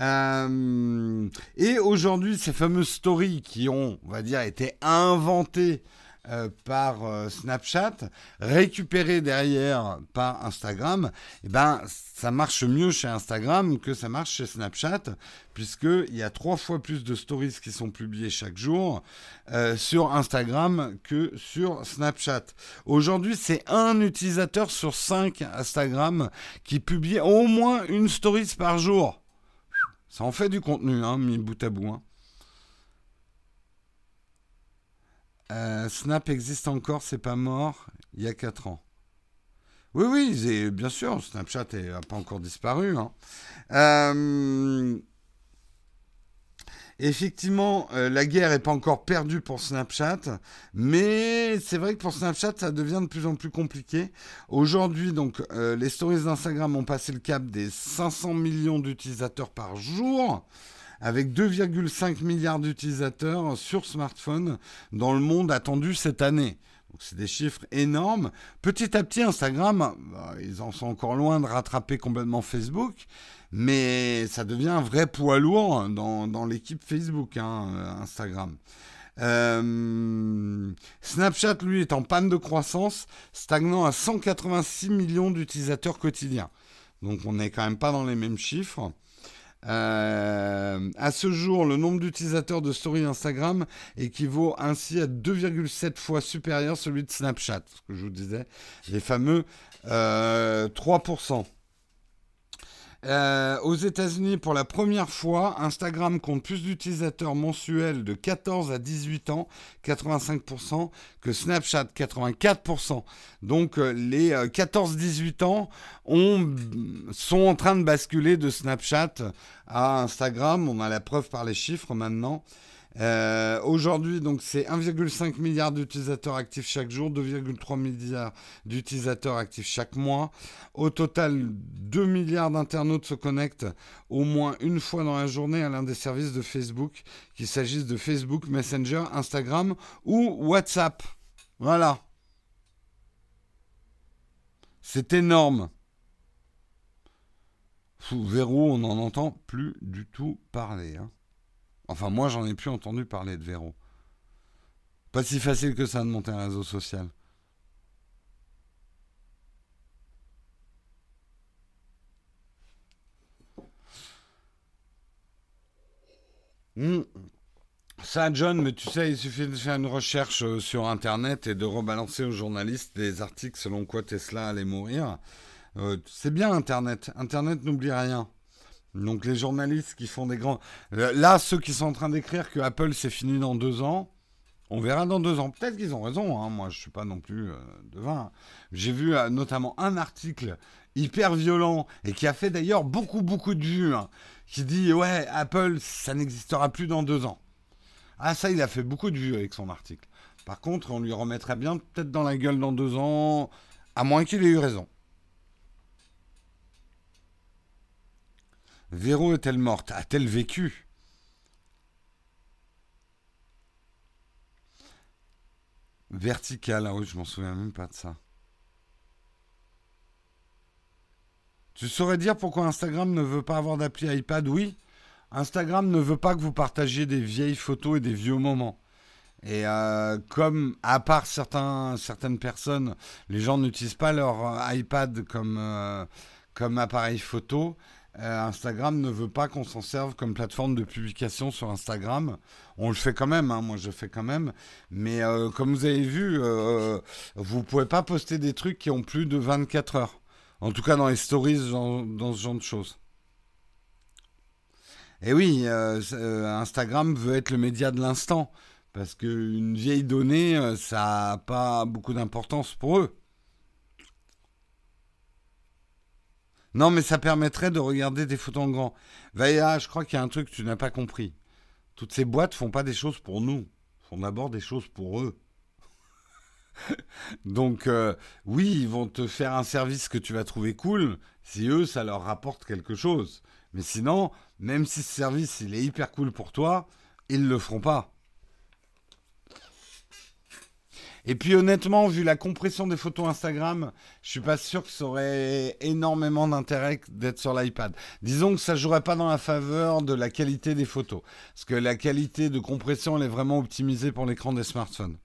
S1: Euh, et aujourd'hui, ces fameuses stories qui ont, on va dire, été inventées euh, par euh, Snapchat, récupéré derrière par Instagram, eh ben, ça marche mieux chez Instagram que ça marche chez Snapchat, puisqu'il y a trois fois plus de stories qui sont publiées chaque jour euh, sur Instagram que sur Snapchat. Aujourd'hui, c'est un utilisateur sur cinq Instagram qui publie au moins une stories par jour. Ça en fait du contenu, hein, mis bout à bout. Hein. Euh, Snap existe encore, c'est pas mort, il y a 4 ans. Oui, oui, bien sûr, Snapchat n'a pas encore disparu. Hein. Euh, effectivement, euh, la guerre n'est pas encore perdue pour Snapchat, mais c'est vrai que pour Snapchat, ça devient de plus en plus compliqué. Aujourd'hui, donc, les stories d'Instagram ont passé le cap des 500 millions d'utilisateurs par jour avec 2,5 milliards d'utilisateurs sur smartphone dans le monde attendu cette année. Donc c'est des chiffres énormes. Petit à petit, Instagram, bah, ils en sont encore loin de rattraper complètement Facebook, mais ça devient un vrai poids lourd dans, l'équipe Facebook, hein, Instagram. Euh, Snapchat, lui, est en panne de croissance, stagnant à 186 millions d'utilisateurs quotidiens. Donc on n'est quand même pas dans les mêmes chiffres. Euh, à ce jour, le nombre d'utilisateurs de Story Instagram équivaut ainsi à 2,7 fois supérieur à celui de Snapchat, ce que je vous disais, les fameux 3%. Euh, aux États-Unis, pour la première fois, Instagram compte plus d'utilisateurs mensuels de 14 à 18 ans, 85%, que Snapchat, 84%. Donc euh, les 14-18 euh, ans sont en train de basculer de Snapchat à Instagram. On a la preuve par les chiffres maintenant. Euh, aujourd'hui, donc, c'est 1,5 milliard d'utilisateurs actifs chaque jour, 2,3 milliards d'utilisateurs actifs chaque mois. Au total, 2 milliards d'internautes se connectent au moins une fois dans la journée à l'un des services de Facebook, qu'il s'agisse de Facebook, Messenger, Instagram ou WhatsApp. Voilà. C'est énorme. Verrou, on n'en entend plus du tout parler. Hein. Enfin, moi, j'en ai plus entendu parler de Véro. Pas si facile que ça de monter un réseau social. Ça, John, mais tu sais, il suffit de faire une recherche euh, sur Internet et de rebalancer aux journalistes des articles selon quoi Tesla allait mourir. Euh, c'est bien Internet. Internet n'oublie rien. Donc les journalistes qui font des grands... Là, ceux qui sont en train d'écrire que Apple c'est fini dans deux ans, on verra dans deux ans. Peut-être qu'ils ont raison. Hein. Moi, je suis pas non plus euh, devin. J'ai vu euh, notamment un article hyper violent et qui a fait d'ailleurs beaucoup beaucoup de vues, hein, qui dit ouais Apple ça n'existera plus dans deux ans. Ah ça il a fait beaucoup de vues avec son article. Par contre on lui remettrait bien peut-être dans la gueule dans deux ans, à moins qu'il ait eu raison. Véro est-elle morte? A-t-elle vécu? Vertical, ah oui, je m'en souviens même pas de ça. Tu saurais dire pourquoi Instagram ne veut pas avoir d'appli iPad? Oui, Instagram ne veut pas que vous partagiez des vieilles photos et des vieux moments. Et euh, comme, à part certains, certaines personnes, les gens n'utilisent pas leur euh, iPad euh, comme appareil photo, Instagram ne veut pas qu'on s'en serve comme plateforme de publication sur Instagram. On le fait quand même, hein, moi je le fais quand même. Mais comme vous avez vu, vous ne pouvez pas poster des trucs qui ont plus de 24 heures. En tout cas dans les stories, dans, dans ce genre de choses. Et oui, Instagram veut être le média de l'instant. Parce qu'une vieille donnée, euh, ça n'a pas beaucoup d'importance pour eux. Non, mais ça permettrait de regarder des photos en grand. Vaïa, je crois qu'il y a un truc que tu n'as pas compris. Toutes ces boîtes font pas des choses pour nous, font d'abord des choses pour eux. Donc euh, oui, ils vont te faire un service que tu vas trouver cool si eux, ça leur rapporte quelque chose. Mais sinon, même si ce service, il est hyper cool pour toi, ils ne le feront pas. Et puis honnêtement, vu la compression des photos Instagram, je suis pas sûr que ça aurait énormément d'intérêt d'être sur l'iPad. Disons que ça jouerait pas dans la faveur de la qualité des photos. Parce que la qualité de compression, elle est vraiment optimisée pour l'écran des smartphones.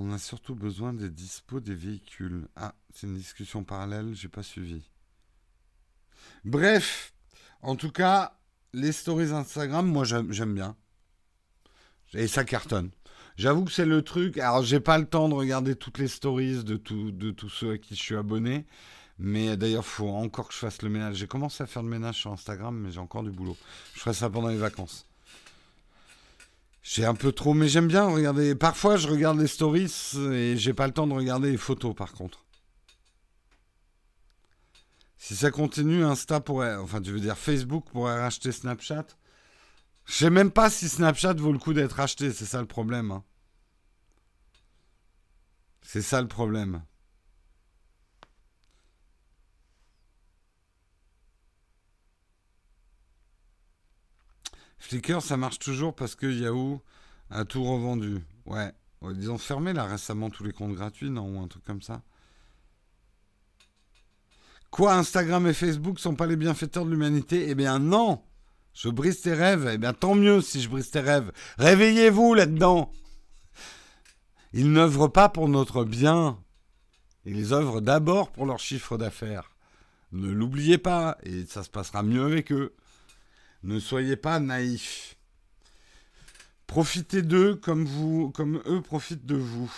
S1: On a surtout besoin des dispos des véhicules. Ah, c'est une discussion parallèle, j'ai pas suivi. Bref, en tout cas, les stories Instagram, moi j'aime bien. Et ça cartonne. J'avoue que c'est le truc. Alors, j'ai pas le temps de regarder toutes les stories de, de tous ceux à qui je suis abonné. Mais d'ailleurs, il faut encore que je fasse le ménage. J'ai commencé à faire le ménage sur Instagram, mais j'ai encore du boulot. Je ferai ça pendant les vacances. J'ai un peu trop, mais j'aime bien regarder. Parfois, je regarde les stories et j'ai pas le temps de regarder les photos, par contre. Si ça continue, Insta pourrait, enfin, tu veux dire Facebook pourrait racheter Snapchat. Je sais même pas si Snapchat vaut le coup d'être racheté, c'est ça le problème. Hein. C'est ça le problème. Flickr, ça marche toujours parce que Yahoo a tout revendu. Ouais. Ils ont fermé là récemment tous les comptes gratuits, non Ou un truc comme ça. Quoi, Instagram et Facebook sont pas les bienfaiteurs de l'humanité? Eh bien non Je brise tes rêves. Eh bien tant mieux si je brise tes rêves. Réveillez-vous là-dedans Ils n'œuvrent pas pour notre bien. Ils œuvrent d'abord pour leur chiffre d'affaires. Ne l'oubliez pas, et ça se passera mieux avec eux. Ne soyez pas naïfs. Profitez d'eux comme, comme eux profitent de vous.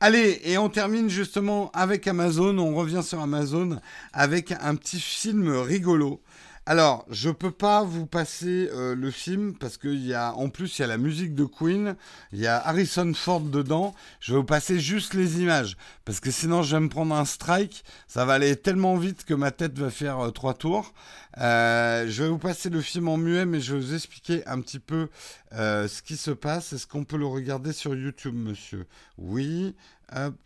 S1: Allez, et on termine justement avec Amazon. On revient sur Amazon avec un petit film rigolo alors, je peux pas vous passer euh, le film parce qu'il y a, en plus, il y a la musique de Queen, il y a Harrison Ford dedans. Je vais vous passer juste les images parce que sinon, je vais me prendre un strike. Ça va aller tellement vite que ma tête va faire euh, trois tours. Euh, je vais vous passer le film en muet, mais je vais vous expliquer un petit peu ce qui se passe. Est-ce qu'on peut le regarder sur YouTube, monsieur? Oui.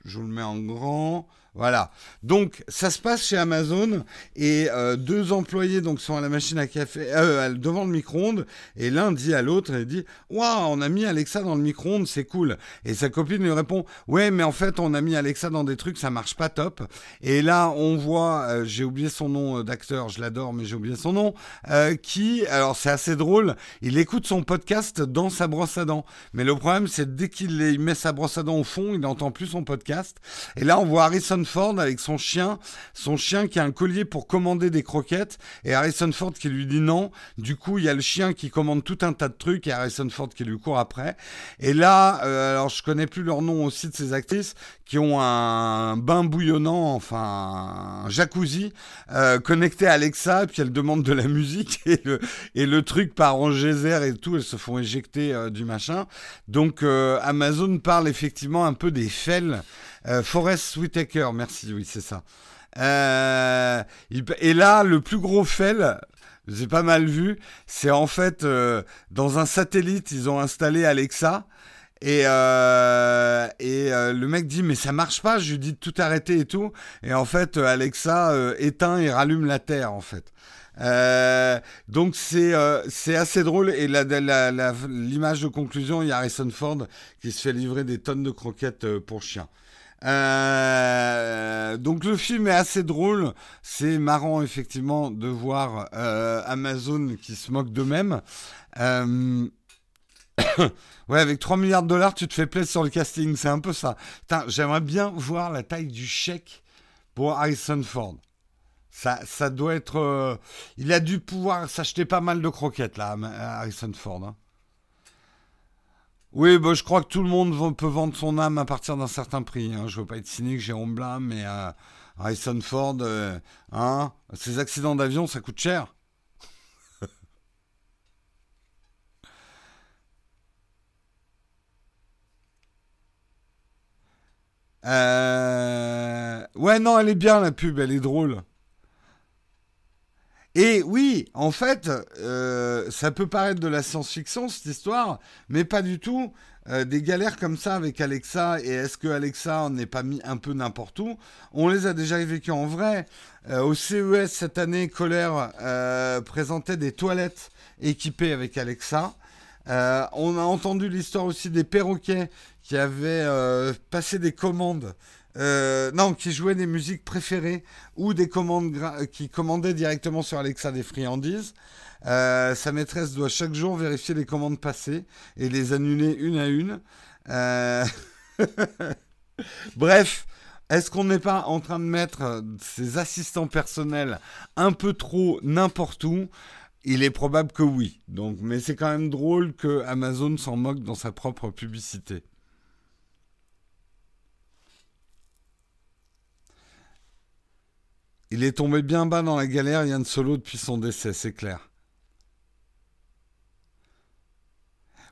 S1: Je vous le mets en grand. Voilà. Donc, ça se passe chez Amazon et euh, deux employés donc sont à la machine à café euh, devant le micro-ondes et l'un dit à l'autre, il dit "Waouh, on a mis Alexa dans le micro-ondes, c'est cool." Et sa copine lui répond "Ouais, mais en fait, on a mis Alexa dans des trucs, ça marche pas top." Et là, on voit, euh, j'ai oublié son nom d'acteur, je l'adore, mais j'ai oublié son nom, qui, alors c'est assez drôle, il écoute son podcast dans sa brosse à dents. Mais le problème, c'est dès qu'il met sa brosse à dents au fond, il n'entend plus son podcast. Et là, on voit Harrison Ford avec son chien, son chien qui a un collier pour commander des croquettes, et Harrison Ford qui lui dit non. Du coup, il y a le chien qui commande tout un tas de trucs, et Harrison Ford qui lui court après. Et là, euh, alors je connais plus leur nom aussi de ces actrices, qui ont un bain bouillonnant, enfin un jacuzzi, euh, connecté à Alexa, puis elles demandent de la musique, et le, truc part en geyser et tout, elles se font éjecter euh, du machin. Donc Amazon parle effectivement un peu des fels euh, Forest Whitaker, merci, oui, c'est ça. Euh, et là, le plus gros fail, j'ai pas mal vu, c'est en fait euh, dans un satellite, ils ont installé Alexa. Et, et le mec dit mais ça marche pas, je lui dis de tout arrêter et tout. Et en fait Alexa éteint et rallume la Terre en fait. donc c'est c'est assez drôle et l'image de conclusion il y a Harrison Ford qui se fait livrer des tonnes de croquettes pour chiens. Euh, donc le film est assez drôle. C'est marrant effectivement de voir euh, Amazon qui se moque d'eux-mêmes. Euh, ouais, avec 3 milliards de dollars, tu te fais plaisir sur le casting. C'est un peu ça. J'aimerais bien voir la taille du chèque pour Harrison Ford. Ça, ça doit être. il a dû pouvoir s'acheter pas mal de croquettes là, Harrison Ford. Hein. Oui, bah, je crois que tout le monde peut vendre son âme à partir d'un certain prix. Hein. Je veux pas être cynique, Jérôme Blum, mais euh, Harrison Ford, euh, hein, ces accidents d'avion, ça coûte cher. Euh, ouais, non, elle est bien la pub, elle est drôle. Et oui, en fait, euh, ça peut paraître de la science-fiction cette histoire, mais pas du tout. Euh, des galères comme ça avec Alexa, et est-ce que Alexa n'est pas mis un peu n'importe où On les a déjà vécues en vrai. Euh, au CES cette année, Colère présentait des toilettes équipées avec Alexa. on a entendu l'histoire aussi des perroquets qui avaient passé des commandes euh, non, qui jouait des musiques préférées ou des commandes qui commandait directement sur Alexa des friandises. Euh, sa maîtresse doit chaque jour vérifier les commandes passées et les annuler une à une. Euh, bref, est-ce qu'on n'est pas en train de mettre ces assistants personnels un peu trop n'importe où? Il est probable que oui. Donc, mais c'est quand même drôle que Amazon s'en moque dans sa propre publicité. Il est tombé bien bas dans la galère, Yann Solo, depuis son décès, c'est clair.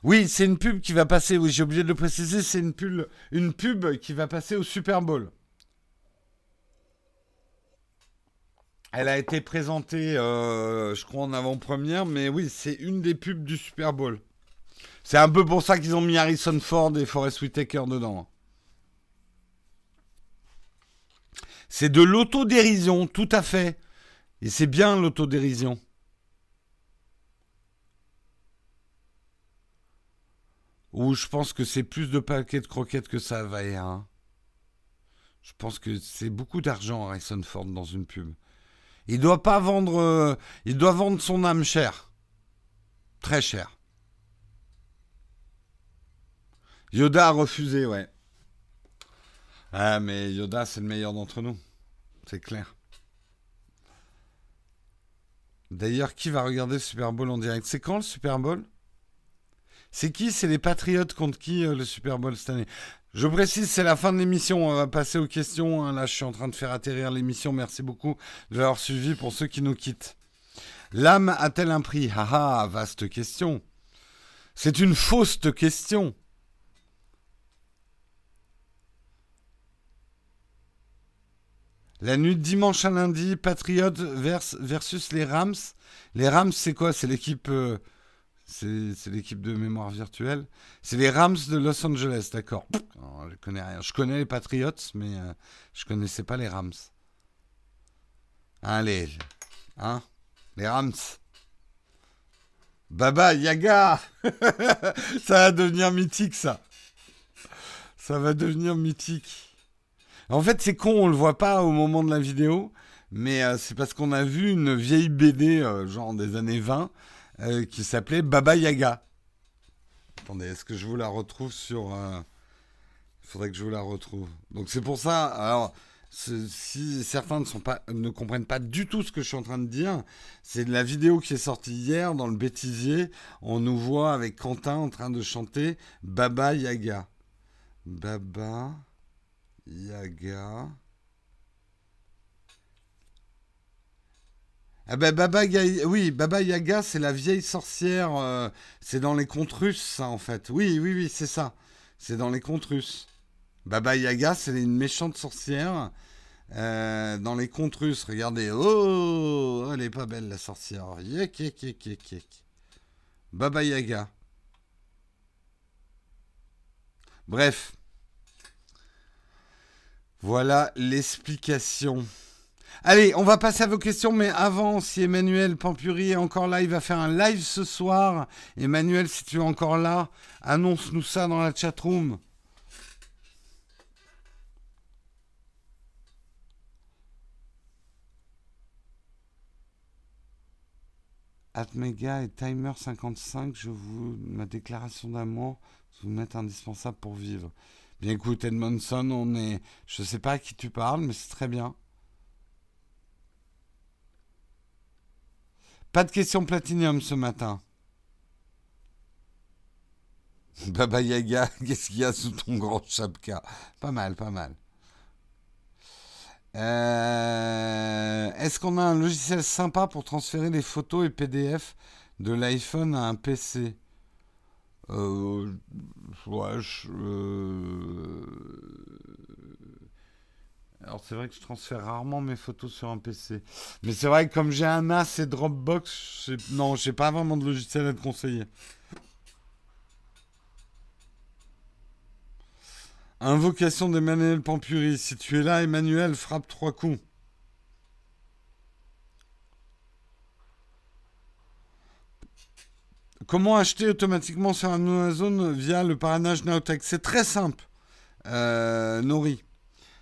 S1: Oui, c'est une pub qui va passer, oui, j'ai oublié de le préciser, c'est une pub, qui va passer au Super Bowl. Elle a été présentée, euh, je crois, en avant-première, mais oui, c'est une des pubs du Super Bowl. C'est un peu pour ça qu'ils ont mis Harrison Ford et Forest Whitaker dedans. C'est de l'autodérision, tout à fait. Et c'est bien l'autodérision. Ou je pense que c'est plus de paquets de croquettes que ça va hein. Je pense que c'est beaucoup d'argent Harrison Ford dans une pub. Il doit pas vendre, euh, il doit vendre son âme cher, très cher. Yoda a refusé, ouais. Ah, mais Yoda, c'est le meilleur d'entre nous. C'est clair. D'ailleurs, qui va regarder le Super Bowl en direct? C'est quand le Super Bowl? C'est qui? C'est les Patriotes contre qui euh, le Super Bowl cette année? Je précise, c'est la fin de l'émission. On va passer aux questions. Hein. Là, je suis en train de faire atterrir l'émission. Merci beaucoup de l'avoir suivi pour ceux qui nous quittent. L'âme a-t-elle un prix? Ah ah, vaste question. C'est une fausse question. La nuit dimanche à lundi, Patriots versus les Rams. Les Rams, c'est quoi? C'est l'équipe. Euh, C'est l'équipe de mémoire virtuelle. C'est les Rams de Los Angeles, d'accord. Je connais rien. Je connais les Patriots, mais je euh, je connaissais pas les Rams. Allez, hein? Les Rams. Baba Yaga Ça va devenir mythique, ça. Ça va devenir mythique. En fait, c'est con, on le voit pas au moment de la vidéo, mais euh, c'est parce qu'on a vu une vieille BD, euh, genre des années 20, euh, qui s'appelait Baba Yaga. Attendez, est-ce que je vous la retrouve sur... Il faudrait que je vous la retrouve. Donc c'est pour ça, alors, si certains ne, comprennent pas du tout ce que je suis en train de dire, c'est la vidéo qui est sortie hier dans le bêtisier. On nous voit avec Quentin en train de chanter Baba Yaga. Baba Yaga. Ah ben Baba Yaga, oui, Baba Yaga, c'est la vieille sorcière. Euh, c'est dans les contes russes, ça, en fait. Oui, oui, oui, c'est ça. C'est dans les contes russes. Baba Yaga, c'est une méchante sorcière. Euh, dans les contes russes, regardez. Oh, elle est pas belle, la sorcière. Yek, yek, yek, yek, yek. Baba Yaga. Bref. Voilà l'explication. Allez, on va passer à vos questions, mais avant, si Emmanuel Pampuri est encore là, il va faire un live ce soir. Emmanuel, si tu es encore là, annonce-nous ça dans la chatroom. Atmega et Timer 55, je vous ma déclaration d'amour, vous mettre indispensable pour vivre. Bien écoute, Edmondson, on est, je sais pas à qui tu parles, mais c'est très bien. Pas de question platinium ce matin. Baba Yaga, qu'est-ce qu'il y a sous ton grand chapka? Pas mal, pas mal. Euh, est-ce qu'on a un logiciel sympa pour transférer les photos et PDF de l'iPhone à un PC euh, ouais, euh, alors c'est vrai que je transfère rarement mes photos sur un PC. Mais c'est vrai que comme j'ai un NAS et Dropbox, non, j'ai pas vraiment de logiciel à te conseiller. Invocation d'Emmanuel Pampuri. Si tu es là, Emmanuel, frappe trois coups. Comment acheter automatiquement sur Amazon via le parrainage Naotech C'est très simple, euh, Nori.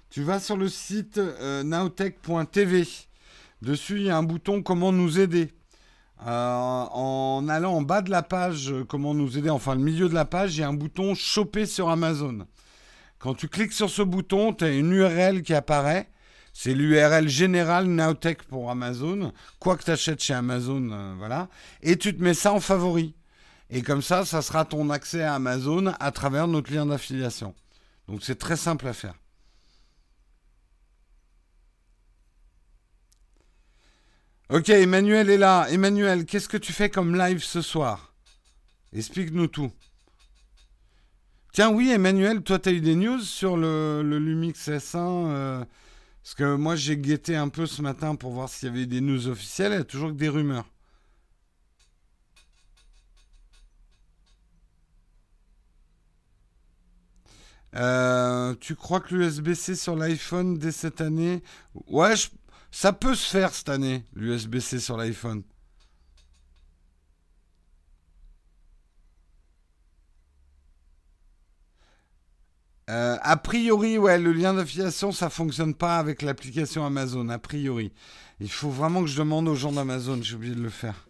S1: Tu vas sur le site euh, naotech.tv. Dessus, il y a un bouton Comment nous aider. Euh, en allant en bas de la page Comment nous aider, enfin le milieu de la page, il y a un bouton Choper sur Amazon. Quand tu cliques sur ce bouton, tu as une URL qui apparaît. C'est l'URL générale Nowtech pour Amazon. Quoi que tu achètes chez Amazon, euh, voilà. Et tu te mets ça en favori. Et comme ça, ça sera ton accès à Amazon à travers notre lien d'affiliation. Donc c'est très simple à faire. Ok, Emmanuel est là. Emmanuel, qu'est-ce que tu fais comme live ce soir? Explique-nous tout. Tiens, oui, Emmanuel, toi, tu as eu des news sur le, Lumix S1 euh, Parce que moi, j'ai guetté un peu ce matin pour voir s'il y avait des news officielles. Il y a toujours que des rumeurs. Euh, tu crois que l'USB-C sur l'iPhone dès cette année? Ouais, ça peut se faire cette année, l'USB-C sur l'iPhone. Euh, a priori, ouais, le lien d'affiliation, ça fonctionne pas avec l'application Amazon, a priori. Il faut vraiment que je demande aux gens d'Amazon, j'ai oublié de le faire.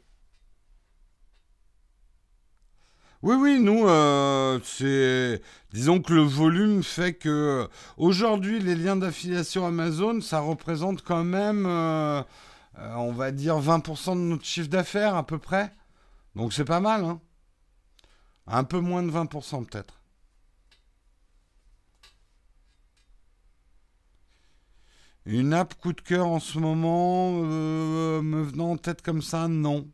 S1: Oui, oui, nous, euh, c'est. Disons que le volume fait que. Aujourd'hui, les liens d'affiliation Amazon, ça représente quand même, euh, on va dire, 20% de notre chiffre d'affaires à peu près. Donc c'est pas mal, hein. Un peu moins de 20% peut-être. Une app coup de cœur en ce moment, euh, me venant en tête comme ça, non.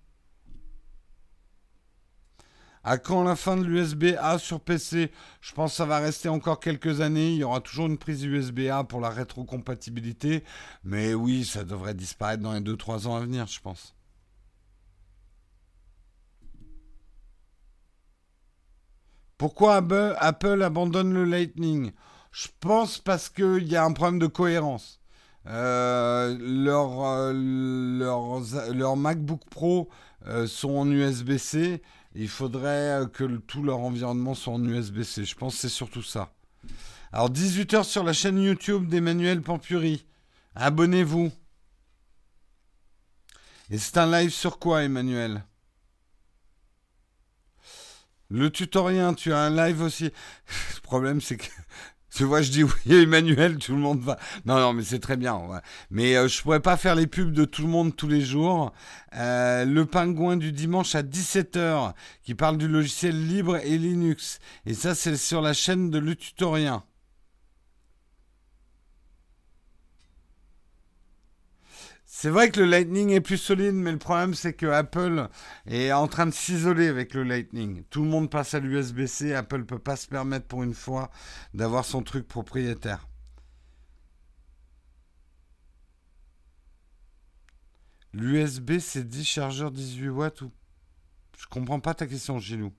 S1: À quand la fin de l'USB-A sur PC Je pense que ça va rester encore quelques années. Il y aura toujours une prise USB-A pour la rétrocompatibilité. Mais oui, ça devrait disparaître dans les 2-3 ans à venir, je pense. Pourquoi Apple abandonne le Lightning? Je pense parce qu'il y a un problème de cohérence. Euh, leur, leur, MacBook Pro sont en USB-C. Il faudrait que tout leur environnement soit en USB-C. Je pense que c'est surtout ça. Alors 18h sur la chaîne YouTube d'Emmanuel Pampuri. Abonnez-vous. Et c'est un live sur quoi, Emmanuel? Le tutoriel, tu as un live aussi. Le problème, c'est que tu vois, je dis oui, Emmanuel, tout le monde va. Non, non, mais c'est très bien. Mais euh, je pourrais pas faire les pubs de tout le monde tous les jours. Euh, le pingouin du dimanche à 17h, qui parle du logiciel libre et Linux. Et ça, c'est sur la chaîne de Le Tutorien. C'est vrai que le Lightning est plus solide, mais le problème c'est que Apple est en train de s'isoler avec le Lightning. Tout le monde passe à l'USB-C, Apple ne peut pas se permettre pour une fois d'avoir son truc propriétaire. L'USB c'est 10 chargeurs 18 watts ou... Je comprends pas ta question, Gilou.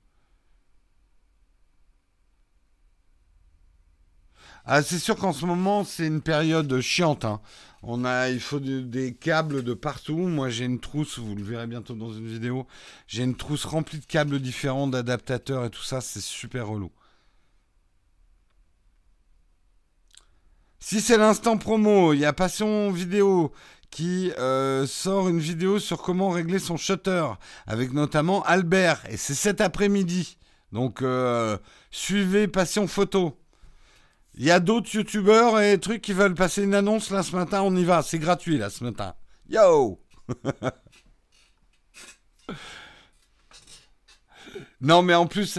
S1: Ah, c'est sûr qu'en ce moment, c'est une période chiante. Hein. Il faut des câbles de partout. Moi, j'ai une trousse, vous le verrez bientôt dans une vidéo. J'ai une trousse remplie de câbles différents, d'adaptateurs et tout ça. C'est super relou. Si c'est l'instant promo, il y a Passion Vidéo qui euh, sort une vidéo sur comment régler son shutter, avec notamment Albert. Et c'est cet après-midi. Donc, euh, suivez Passion Photo. Il y a d'autres youtubeurs et trucs qui veulent passer une annonce là ce matin, on y va, c'est gratuit là ce matin. Yo Non, mais en plus,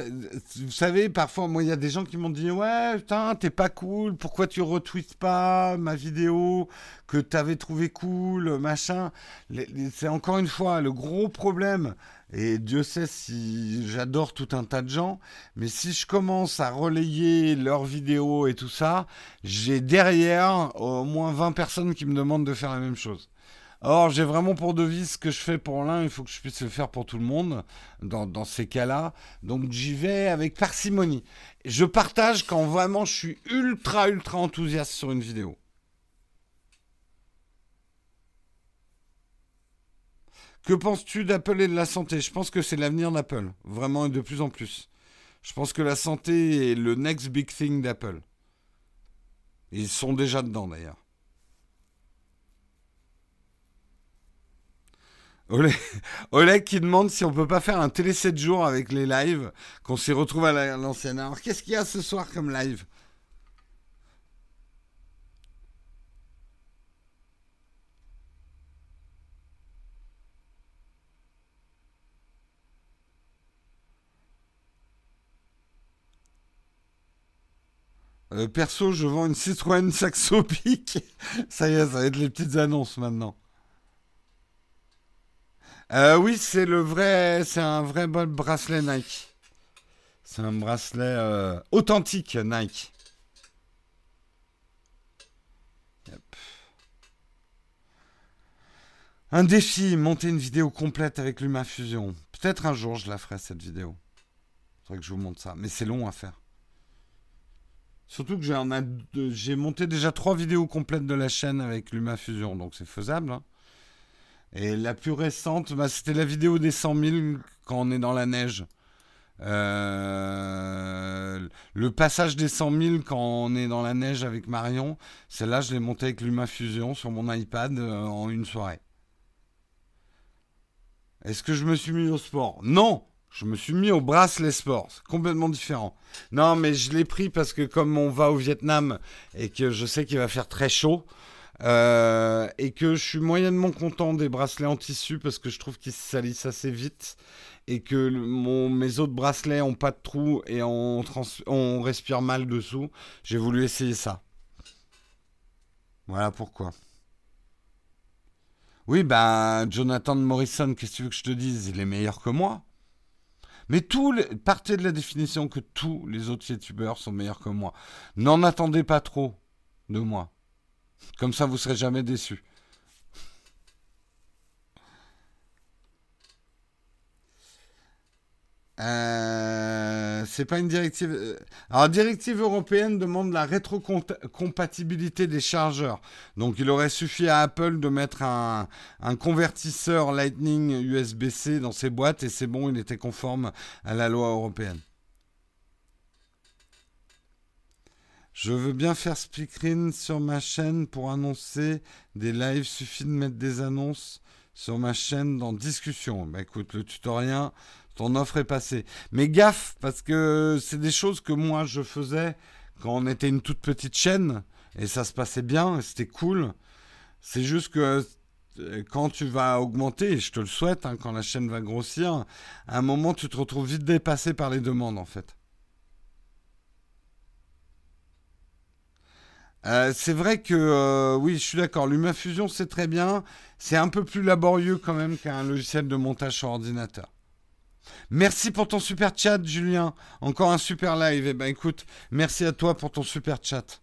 S1: vous savez, parfois, moi, il y a des gens qui m'ont dit Ouais, putain, t'es pas cool, pourquoi tu retweets pas ma vidéo que t'avais trouvé cool, machin. C'est encore une fois le gros problème et Dieu sait si j'adore tout un tas de gens, mais si je commence à relayer leurs vidéos et tout ça, j'ai derrière au moins 20 personnes qui me demandent de faire la même chose. Or, j'ai vraiment pour devise ce que je fais pour l'un, il faut que je puisse le faire pour tout le monde dans, dans ces cas-là. Donc, j'y vais avec parcimonie. Je partage quand vraiment je suis ultra, ultra enthousiaste sur une vidéo. Que penses-tu d'Apple et de la santé? Je pense que c'est l'avenir d'Apple, vraiment et de plus en plus. Je pense que la santé est le next big thing d'Apple. Ils sont déjà dedans d'ailleurs. Oleg, qui demande si on peut pas faire un télé 7 jours avec les lives, qu'on s'y retrouve à l'ancienne. Alors qu'est-ce qu'il y a ce soir comme live? Euh, perso, je vends une Citroën Saxo ça y est, ça va être les petites annonces maintenant. Euh, oui, c'est le vrai, c'est un vrai bon bracelet Nike. C'est un bracelet euh, authentique Nike. Un défi, monter une vidéo complète avec LumaFusion. Peut-être un jour je la ferai cette vidéo. Faudrait que je vous montre ça, mais c'est long à faire. Surtout que j'ai monté déjà trois vidéos complètes de la chaîne avec LumaFusion, donc c'est faisable. Hein. Et la plus récente, bah, c'était la vidéo des 100 000 quand on est dans la neige. Euh, le passage des 100 000 quand on est dans la neige avec Marion, celle-là, je l'ai montée avec LumaFusion sur mon iPad euh, en une soirée. Est-ce que je me suis mis au sport? Non je me suis mis au bracelet sport, complètement différent. Non, mais je l'ai pris parce que comme on va au Vietnam et que je sais qu'il va faire très chaud, euh, et que je suis moyennement content des bracelets en tissu parce que je trouve qu'ils se salissent assez vite et que mes autres bracelets ont pas de trous et on, on respire mal dessous. J'ai voulu essayer ça. Voilà pourquoi. Oui, ben, Jonathan Morrison, qu'est-ce que tu veux que je te dise? Il est meilleur que moi. Mais tous les... partez de la définition que tous les autres youtubeurs sont meilleurs que moi. N'en attendez pas trop de moi. Comme ça, vous serez jamais déçus. Euh, c'est pas une directive. Euh, alors, la directive européenne demande la rétrocompatibilité des chargeurs. Donc, il aurait suffi à Apple de mettre un, un convertisseur Lightning USB-C dans ses boîtes et c'est bon, il était conforme à la loi européenne. Je veux bien faire speakerine sur ma chaîne pour annoncer des lives. Suffit de mettre des annonces sur ma chaîne dans discussion. Bah écoute, le tutoriel, ton offre est passée. Mais gaffe, parce que c'est des choses que moi je faisais quand on était une toute petite chaîne et ça se passait bien, c'était cool. C'est juste que euh, quand tu vas augmenter, et je te le souhaite, hein, quand la chaîne va grossir, à un moment tu te retrouves vite dépassé par les demandes en fait. Euh, c'est vrai que euh, oui, je suis d'accord. LumaFusion, c'est très bien. C'est un peu plus laborieux quand même qu'un logiciel de montage sur ordinateur. Merci pour ton super chat, Julien. Encore un super live. Eh ben écoute, merci à toi pour ton super chat.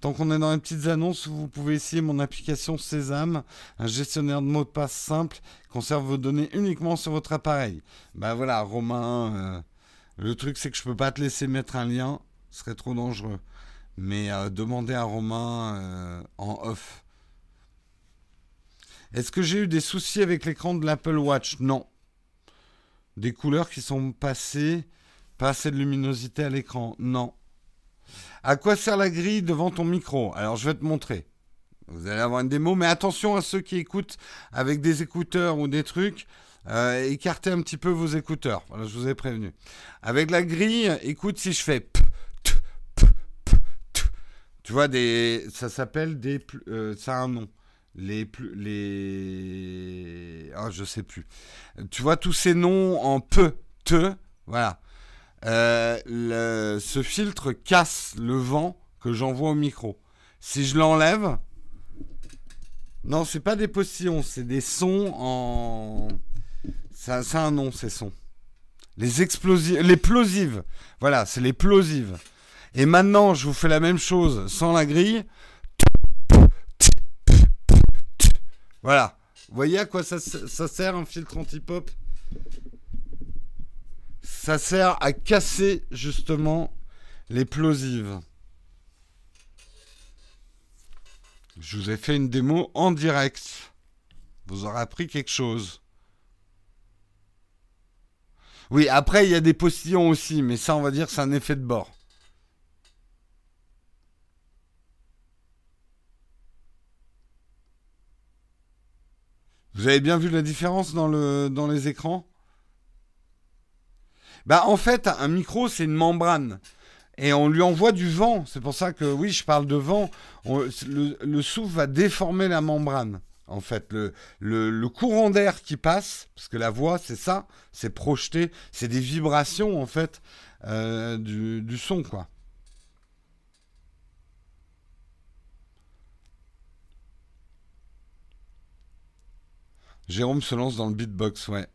S1: Tant qu'on est dans les petites annonces, vous pouvez essayer mon application Sésame, un gestionnaire de mots de passe simple, conserve vos données uniquement sur votre appareil. Ben voilà, Romain, euh, le truc c'est que je peux pas te laisser mettre un lien, ce serait trop dangereux mais euh, demandez à Romain euh, en off. Est-ce que j'ai eu des soucis avec l'écran de l'Apple Watch? Non. Des couleurs qui sont passées, pas assez de luminosité à l'écran Non. À quoi sert la grille devant ton micro? Alors je vais te montrer. Vous allez avoir une démo, mais attention à ceux qui écoutent avec des écouteurs ou des trucs. Euh, écartez un petit peu vos écouteurs. Voilà, je vous ai prévenu. Avec la grille, écoute si je fais tu vois, des, ça s'appelle des. Euh, ça a un nom. Les. Les. Ah, je sais plus. Tu vois, tous ces noms en peu, te, voilà. Euh, ce filtre casse le vent que j'envoie au micro. Si je l'enlève. Non, c'est pas des postillons, c'est des sons en. Ça, ça un nom, ces sons. Les explosives. Les plosives. Voilà, c'est les plosives. Et maintenant, je vous fais la même chose sans la grille. Voilà. Vous voyez à quoi ça, sert un filtre anti-pop? Ça sert à casser justement les plosives. Je vous ai fait une démo en direct. Vous aurez appris quelque chose. Oui, après, il y a des postillons aussi, mais ça, on va dire, c'est un effet de bord. Vous avez bien vu la différence dans, le, dans les écrans? Bah en fait, un micro, c'est une membrane. Et on lui envoie du vent. C'est pour ça que oui, je parle de vent. le, souffle va déformer la membrane. En fait, le, le, courant d'air qui passe, parce que la voix, c'est ça, c'est projeté, c'est des vibrations en fait euh, du, du son, quoi. Jérôme se lance dans le beatbox, ouais.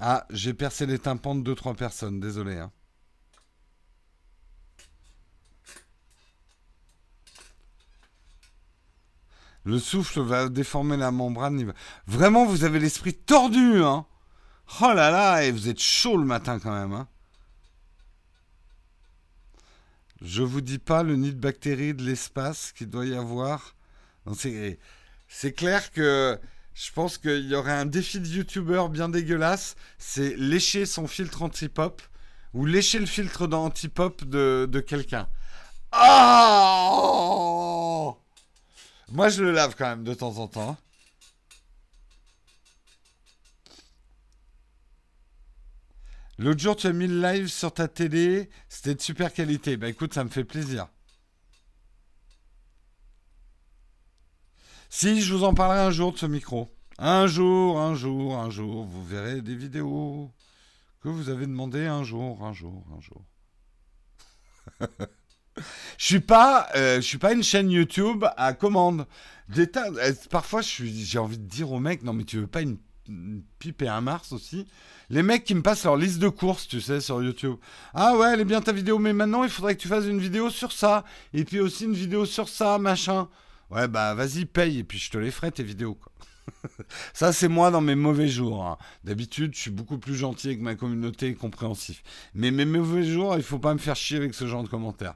S1: Ah, j'ai percé les tympans de 2-3 personnes, désolé. Hein. Le souffle va déformer la membrane. Vraiment, vous avez l'esprit tordu, hein Oh là là, et vous êtes chaud le matin quand même, hein Je vous dis pas le nid de bactéries de l'espace qu'il doit y avoir. C'est clair que je pense qu'il y aurait un défi de youtubeur bien dégueulasse, c'est lécher son filtre anti-pop ou lécher le filtre d'anti-pop de, de quelqu'un. Oh Moi je le lave quand même de temps en temps. L'autre jour, tu as mis le live sur ta télé, c'était de super qualité. Bah écoute, ça me fait plaisir. Si, je vous en parlerai un jour de ce micro. Un jour, un jour, un jour, vous verrez des vidéos que vous avez demandé un jour, un jour, un jour. je suis pas, euh, je suis pas une chaîne YouTube à commande. Euh, parfois, j'ai envie de dire aux mecs, non mais tu veux pas une, pipe et un Mars aussi? Les mecs qui me passent leur liste de courses, tu sais, sur YouTube. Ah ouais, elle est bien ta vidéo, mais maintenant il faudrait que tu fasses une vidéo sur ça, et puis aussi une vidéo sur ça, machin. Ouais, bah vas-y, paye, et puis je te les ferai tes vidéos, quoi. Ça, c'est moi dans mes mauvais jours. hein. D'habitude, je suis beaucoup plus gentil avec ma communauté et compréhensif. Mais mes mauvais jours, il faut pas me faire chier avec ce genre de commentaires.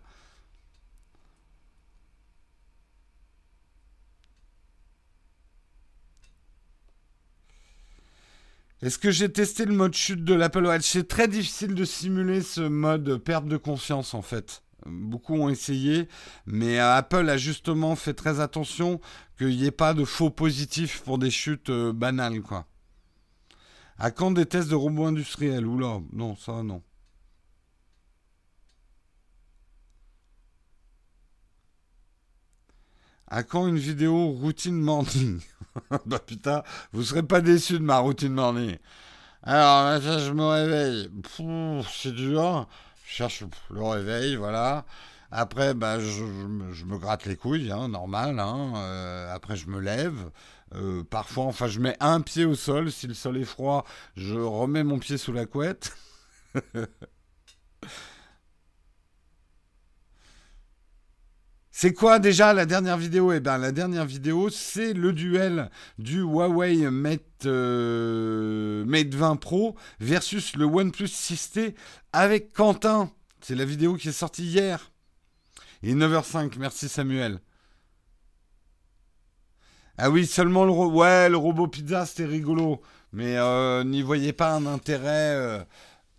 S1: Est-ce que j'ai testé le mode chute de l'Apple Watch? C'est très difficile de simuler ce mode perte de confiance en fait. Beaucoup ont essayé, mais Apple a justement fait très attention qu'il n'y ait pas de faux positifs pour des chutes euh, banales quoi. À quand des tests de robots industriels? Oula, non, ça non. À quand une vidéo routine morning? Bah putain, vous serez pas déçus de ma routine morning. Alors, ça, je me réveille. C'est dur. Je cherche le réveil, voilà. Après, bah, je, me gratte les couilles, hein, normal. hein. Euh, après, je me lève. Euh, parfois, enfin, je mets un pied au sol. Si le sol est froid, je remets mon pied sous la couette. C'est quoi déjà la dernière vidéo? Eh bien, la dernière vidéo, c'est le duel du Huawei Mate, euh, Mate 20 Pro versus le OnePlus 6T avec Quentin. C'est la vidéo qui est sortie hier. Il est 9h05, merci Samuel. Ah oui, seulement le, le robot pizza, c'était rigolo. Mais euh, n'y voyez pas un intérêt euh,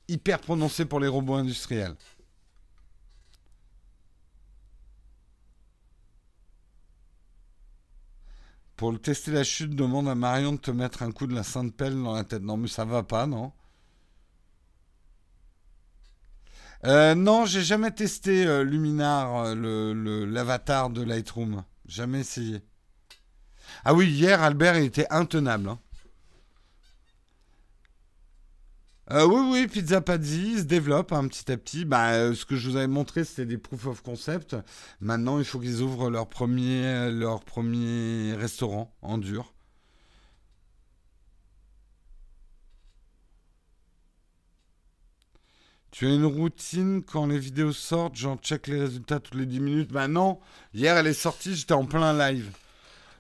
S1: hyper prononcé pour les robots industriels. Pour le tester la chute, demande à Marion de te mettre un coup de la sainte pelle dans la tête. Non, mais ça va pas, non Euh, Non, j'ai jamais testé euh, Luminar, euh, le, le- l'avatar de Lightroom. Jamais essayé. Ah oui, hier, Albert, était intenable. hein. Euh, oui, oui, Pizza Pazzi se développe hein, petit à petit. Bah, euh, ce que je vous avais montré, c'était des proof of concept. Maintenant, il faut qu'ils ouvrent leur premier, restaurant en dur. Tu as une routine quand les vidéos sortent, genre check les résultats toutes les 10 minutes. Bah non, hier elle est sortie, j'étais en plein live.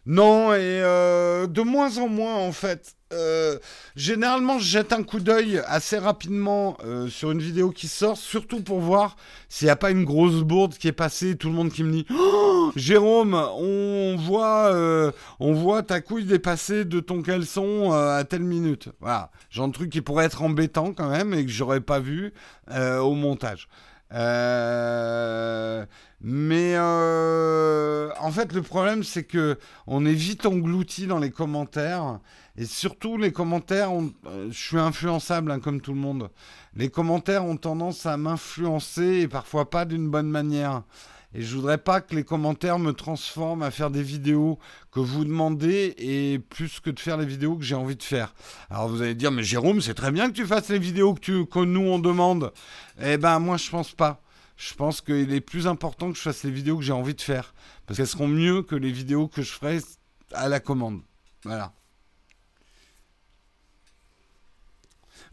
S1: Non, et euh, de moins en moins en fait. Euh, généralement, je jette un coup d'œil assez rapidement euh, sur une vidéo qui sort, surtout pour voir s'il n'y a pas une grosse bourde qui est passée, tout le monde qui me dit oh, Jérôme, on voit, on voit ta couille dépasser de ton caleçon à telle minute. Voilà, genre de truc qui pourrait être embêtant quand même et que j'aurais pas vu au montage. Euh, mais euh, en fait, le problème, c'est que on est vite englouti dans les commentaires. Et surtout, les commentaires, ont- euh, je suis influençable hein, comme tout le monde. Les commentaires ont tendance à m'influencer et parfois pas d'une bonne manière. Et je voudrais pas que les commentaires me transforment à faire des vidéos que vous demandez et plus que de faire les vidéos que j'ai envie de faire. Alors vous allez dire, mais Jérôme, c'est très bien que tu fasses les vidéos que, tu, que nous on demande. Eh ben, moi, je pense pas. Je pense qu'il est plus important que je fasse les vidéos que j'ai envie de faire. Parce qu'elles seront mieux que les vidéos que je ferai à la commande. Voilà.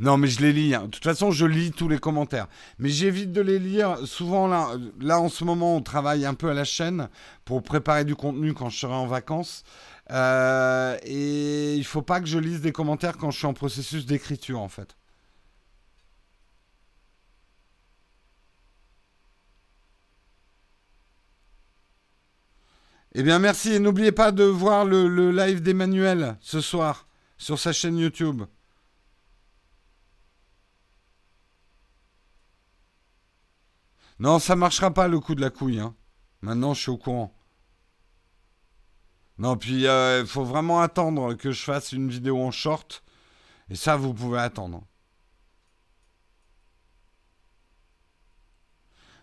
S1: Non, mais je les lis. hein. De toute façon, je lis tous les commentaires. Mais j'évite de les lire. Souvent, là, là, en ce moment, on travaille un peu à la chaîne pour préparer du contenu quand je serai en vacances. Euh, et il faut pas que je lise des commentaires quand je suis en processus d'écriture, en fait. Eh bien, merci. Et n'oubliez pas de voir le live d'Emmanuel ce soir sur sa chaîne YouTube. Non, ça marchera pas le coup de la couille. hein. Maintenant, je suis au courant. Non, puis il faut vraiment attendre que je fasse une vidéo en short. Et ça, vous pouvez attendre.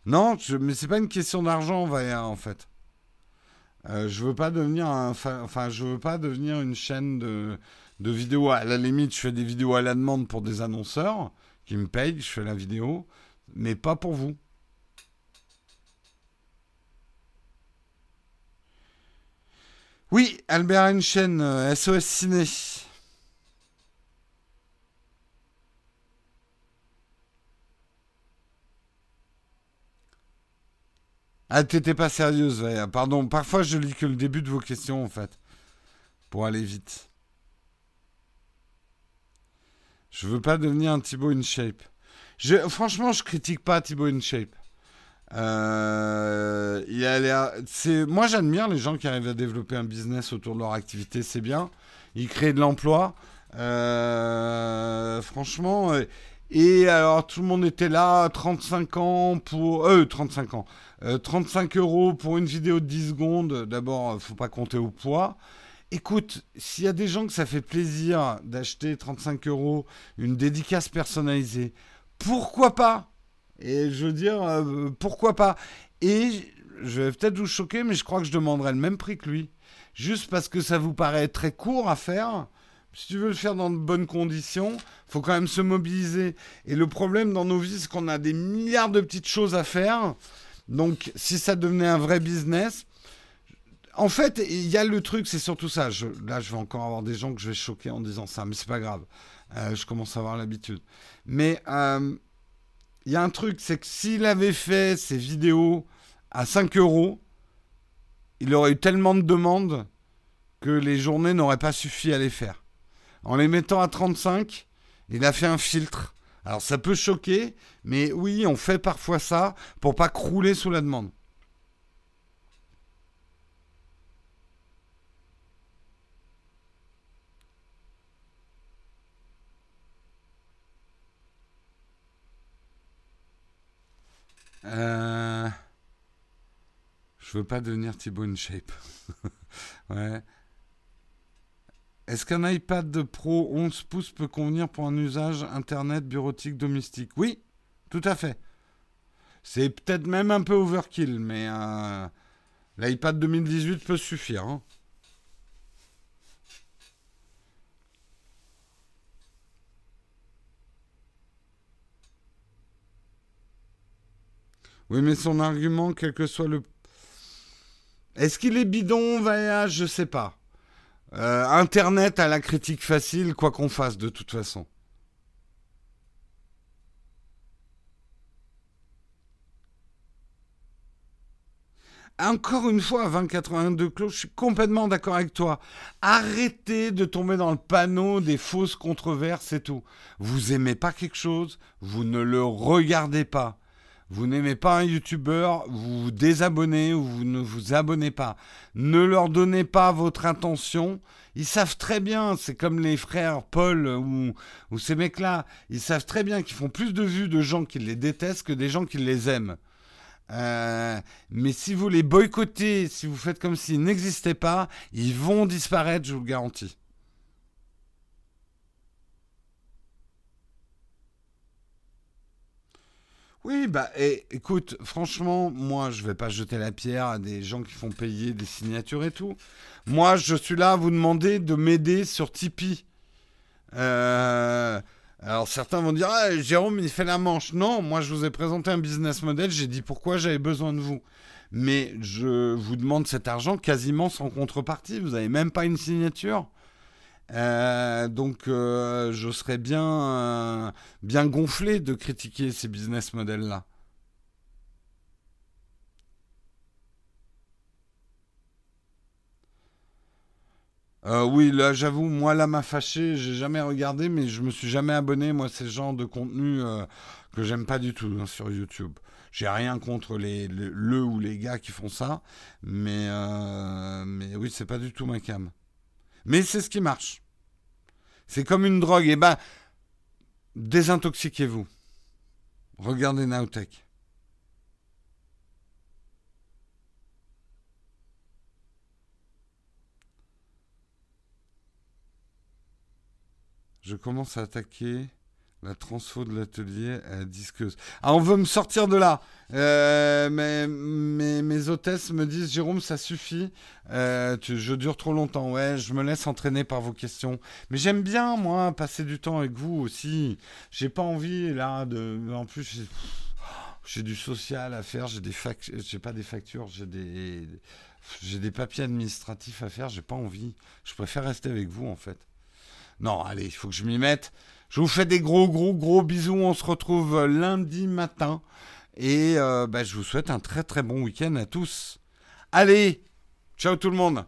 S1: Non, je- mais c'est pas une question d'argent, Valéa, en fait. Euh, je veux pas devenir enfin, je veux pas devenir une chaîne de, de vidéos. À la limite, je fais des vidéos à la demande pour des annonceurs qui me payent, je fais la vidéo, mais pas pour vous. Oui, Albert Einstein, euh, SOS Ciné. Ah, t'étais pas sérieuse, Vaya. Ah, pardon, parfois je lis que le début de vos questions, en fait. Pour aller vite. Je veux pas devenir un Thibaut InShape. Je, franchement, je critique pas Thibaut InShape. Euh, il moi, j'admire les gens qui arrivent à développer un business autour de leur activité. C'est bien. Ils créent de l'emploi. Euh, franchement. Euh, et alors, tout le monde était là, 35 ans pour. Euh, 35 ans. 35 euros pour une vidéo de 10 secondes. D'abord, faut pas compter au poids. Écoute, s'il y a des gens que ça fait plaisir d'acheter 35 euros une dédicace personnalisée, pourquoi pas Et je veux dire, euh, pourquoi pas Et je vais peut-être vous choquer, mais je crois que je demanderai le même prix que lui. Juste parce que ça vous paraît très court à faire. Si tu veux le faire dans de bonnes conditions, faut quand même se mobiliser. Et le problème dans nos vies, c'est qu'on a des milliards de petites choses à faire. Donc, si ça devenait un vrai business, en fait, il y a le truc, c'est surtout ça. là, je vais encore avoir des gens que je vais choquer en disant ça, mais c'est pas grave. Euh, je commence à avoir l'habitude. Mais euh, il y a un truc, c'est que s'il avait fait ses vidéos à 5 euros, il aurait eu tellement de demandes que les journées n'auraient pas suffi à les faire. En les mettant à 35, il a fait un filtre. Alors ça peut choquer, mais oui, on fait parfois ça pour pas crouler sous la demande. Euh... Je veux pas devenir Thibaut InShape. ouais. Est-ce qu'un iPad Pro 11 pouces peut convenir pour un usage Internet bureautique domestique? Oui, tout à fait. C'est peut-être même un peu overkill, mais euh, l'iPad 2018 peut suffire. Hein. Oui, mais son argument, quel que soit le... Est-ce qu'il est bidon, Vaya Je sais pas. Euh, Internet a la critique facile, quoi qu'on fasse, de toute façon. Encore une fois, à 2082 clos, je suis complètement d'accord avec toi. Arrêtez de tomber dans le panneau des fausses controverses et tout. Vous aimez pas quelque chose, vous ne le regardez pas vous n'aimez pas un youtubeur, vous vous désabonnez ou vous ne vous abonnez pas. Ne leur donnez pas votre intention. Ils savent très bien, c'est comme les frères Paul ou, ou ces mecs-là, ils savent très bien qu'ils font plus de vues de gens qui les détestent que des gens qui les aiment. Euh, mais si vous les boycottez, si vous faites comme s'ils n'existaient pas, ils vont disparaître, je vous le garantis. Oui, bah écoute, franchement, moi je vais pas jeter la pierre à des gens qui font payer des signatures et tout. Moi, je suis là à vous demander de m'aider sur Tipeee. Euh, alors certains vont dire ah, Jérôme, il fait la manche. Non, moi je vous ai présenté un business model, j'ai dit pourquoi j'avais besoin de vous. Mais je vous demande cet argent quasiment sans contrepartie. Vous n'avez même pas une signature. Euh, donc, euh, je serais bien, euh, bien gonflé de critiquer ces business models-là. oui, là, j'avoue, moi, là, m'a fâché. J'ai jamais regardé, mais je me suis jamais abonné. Moi, c'est le genre de contenu que j'aime pas du tout hein, sur YouTube. J'ai rien contre les, le ou les gars qui font ça, mais, mais oui, c'est pas du tout ma cam. Mais c'est ce qui marche. C'est comme une drogue. Eh ben, désintoxiquez-vous. Regardez Naotech. Je commence à attaquer la transfo de l'atelier à disqueuse. Ah, on veut me sortir de là. Euh, mais, mes hôtesses me disent Jérôme, ça suffit. Euh, je dure trop longtemps. Ouais, je me laisse entraîner par vos questions. Mais j'aime bien, moi, passer du temps avec vous aussi. J'ai pas envie, là, de. En plus, j'ai du social à faire. J'ai des J'ai pas des factures, j'ai des. J'ai des papiers administratifs à faire. J'ai pas envie. Je préfère rester avec vous, en fait. Non, allez, il faut que je m'y mette. Je vous fais des gros, gros, gros bisous. On se retrouve lundi matin. Et euh, bah, je vous souhaite un très, très bon week-end à tous. Allez, ciao tout le monde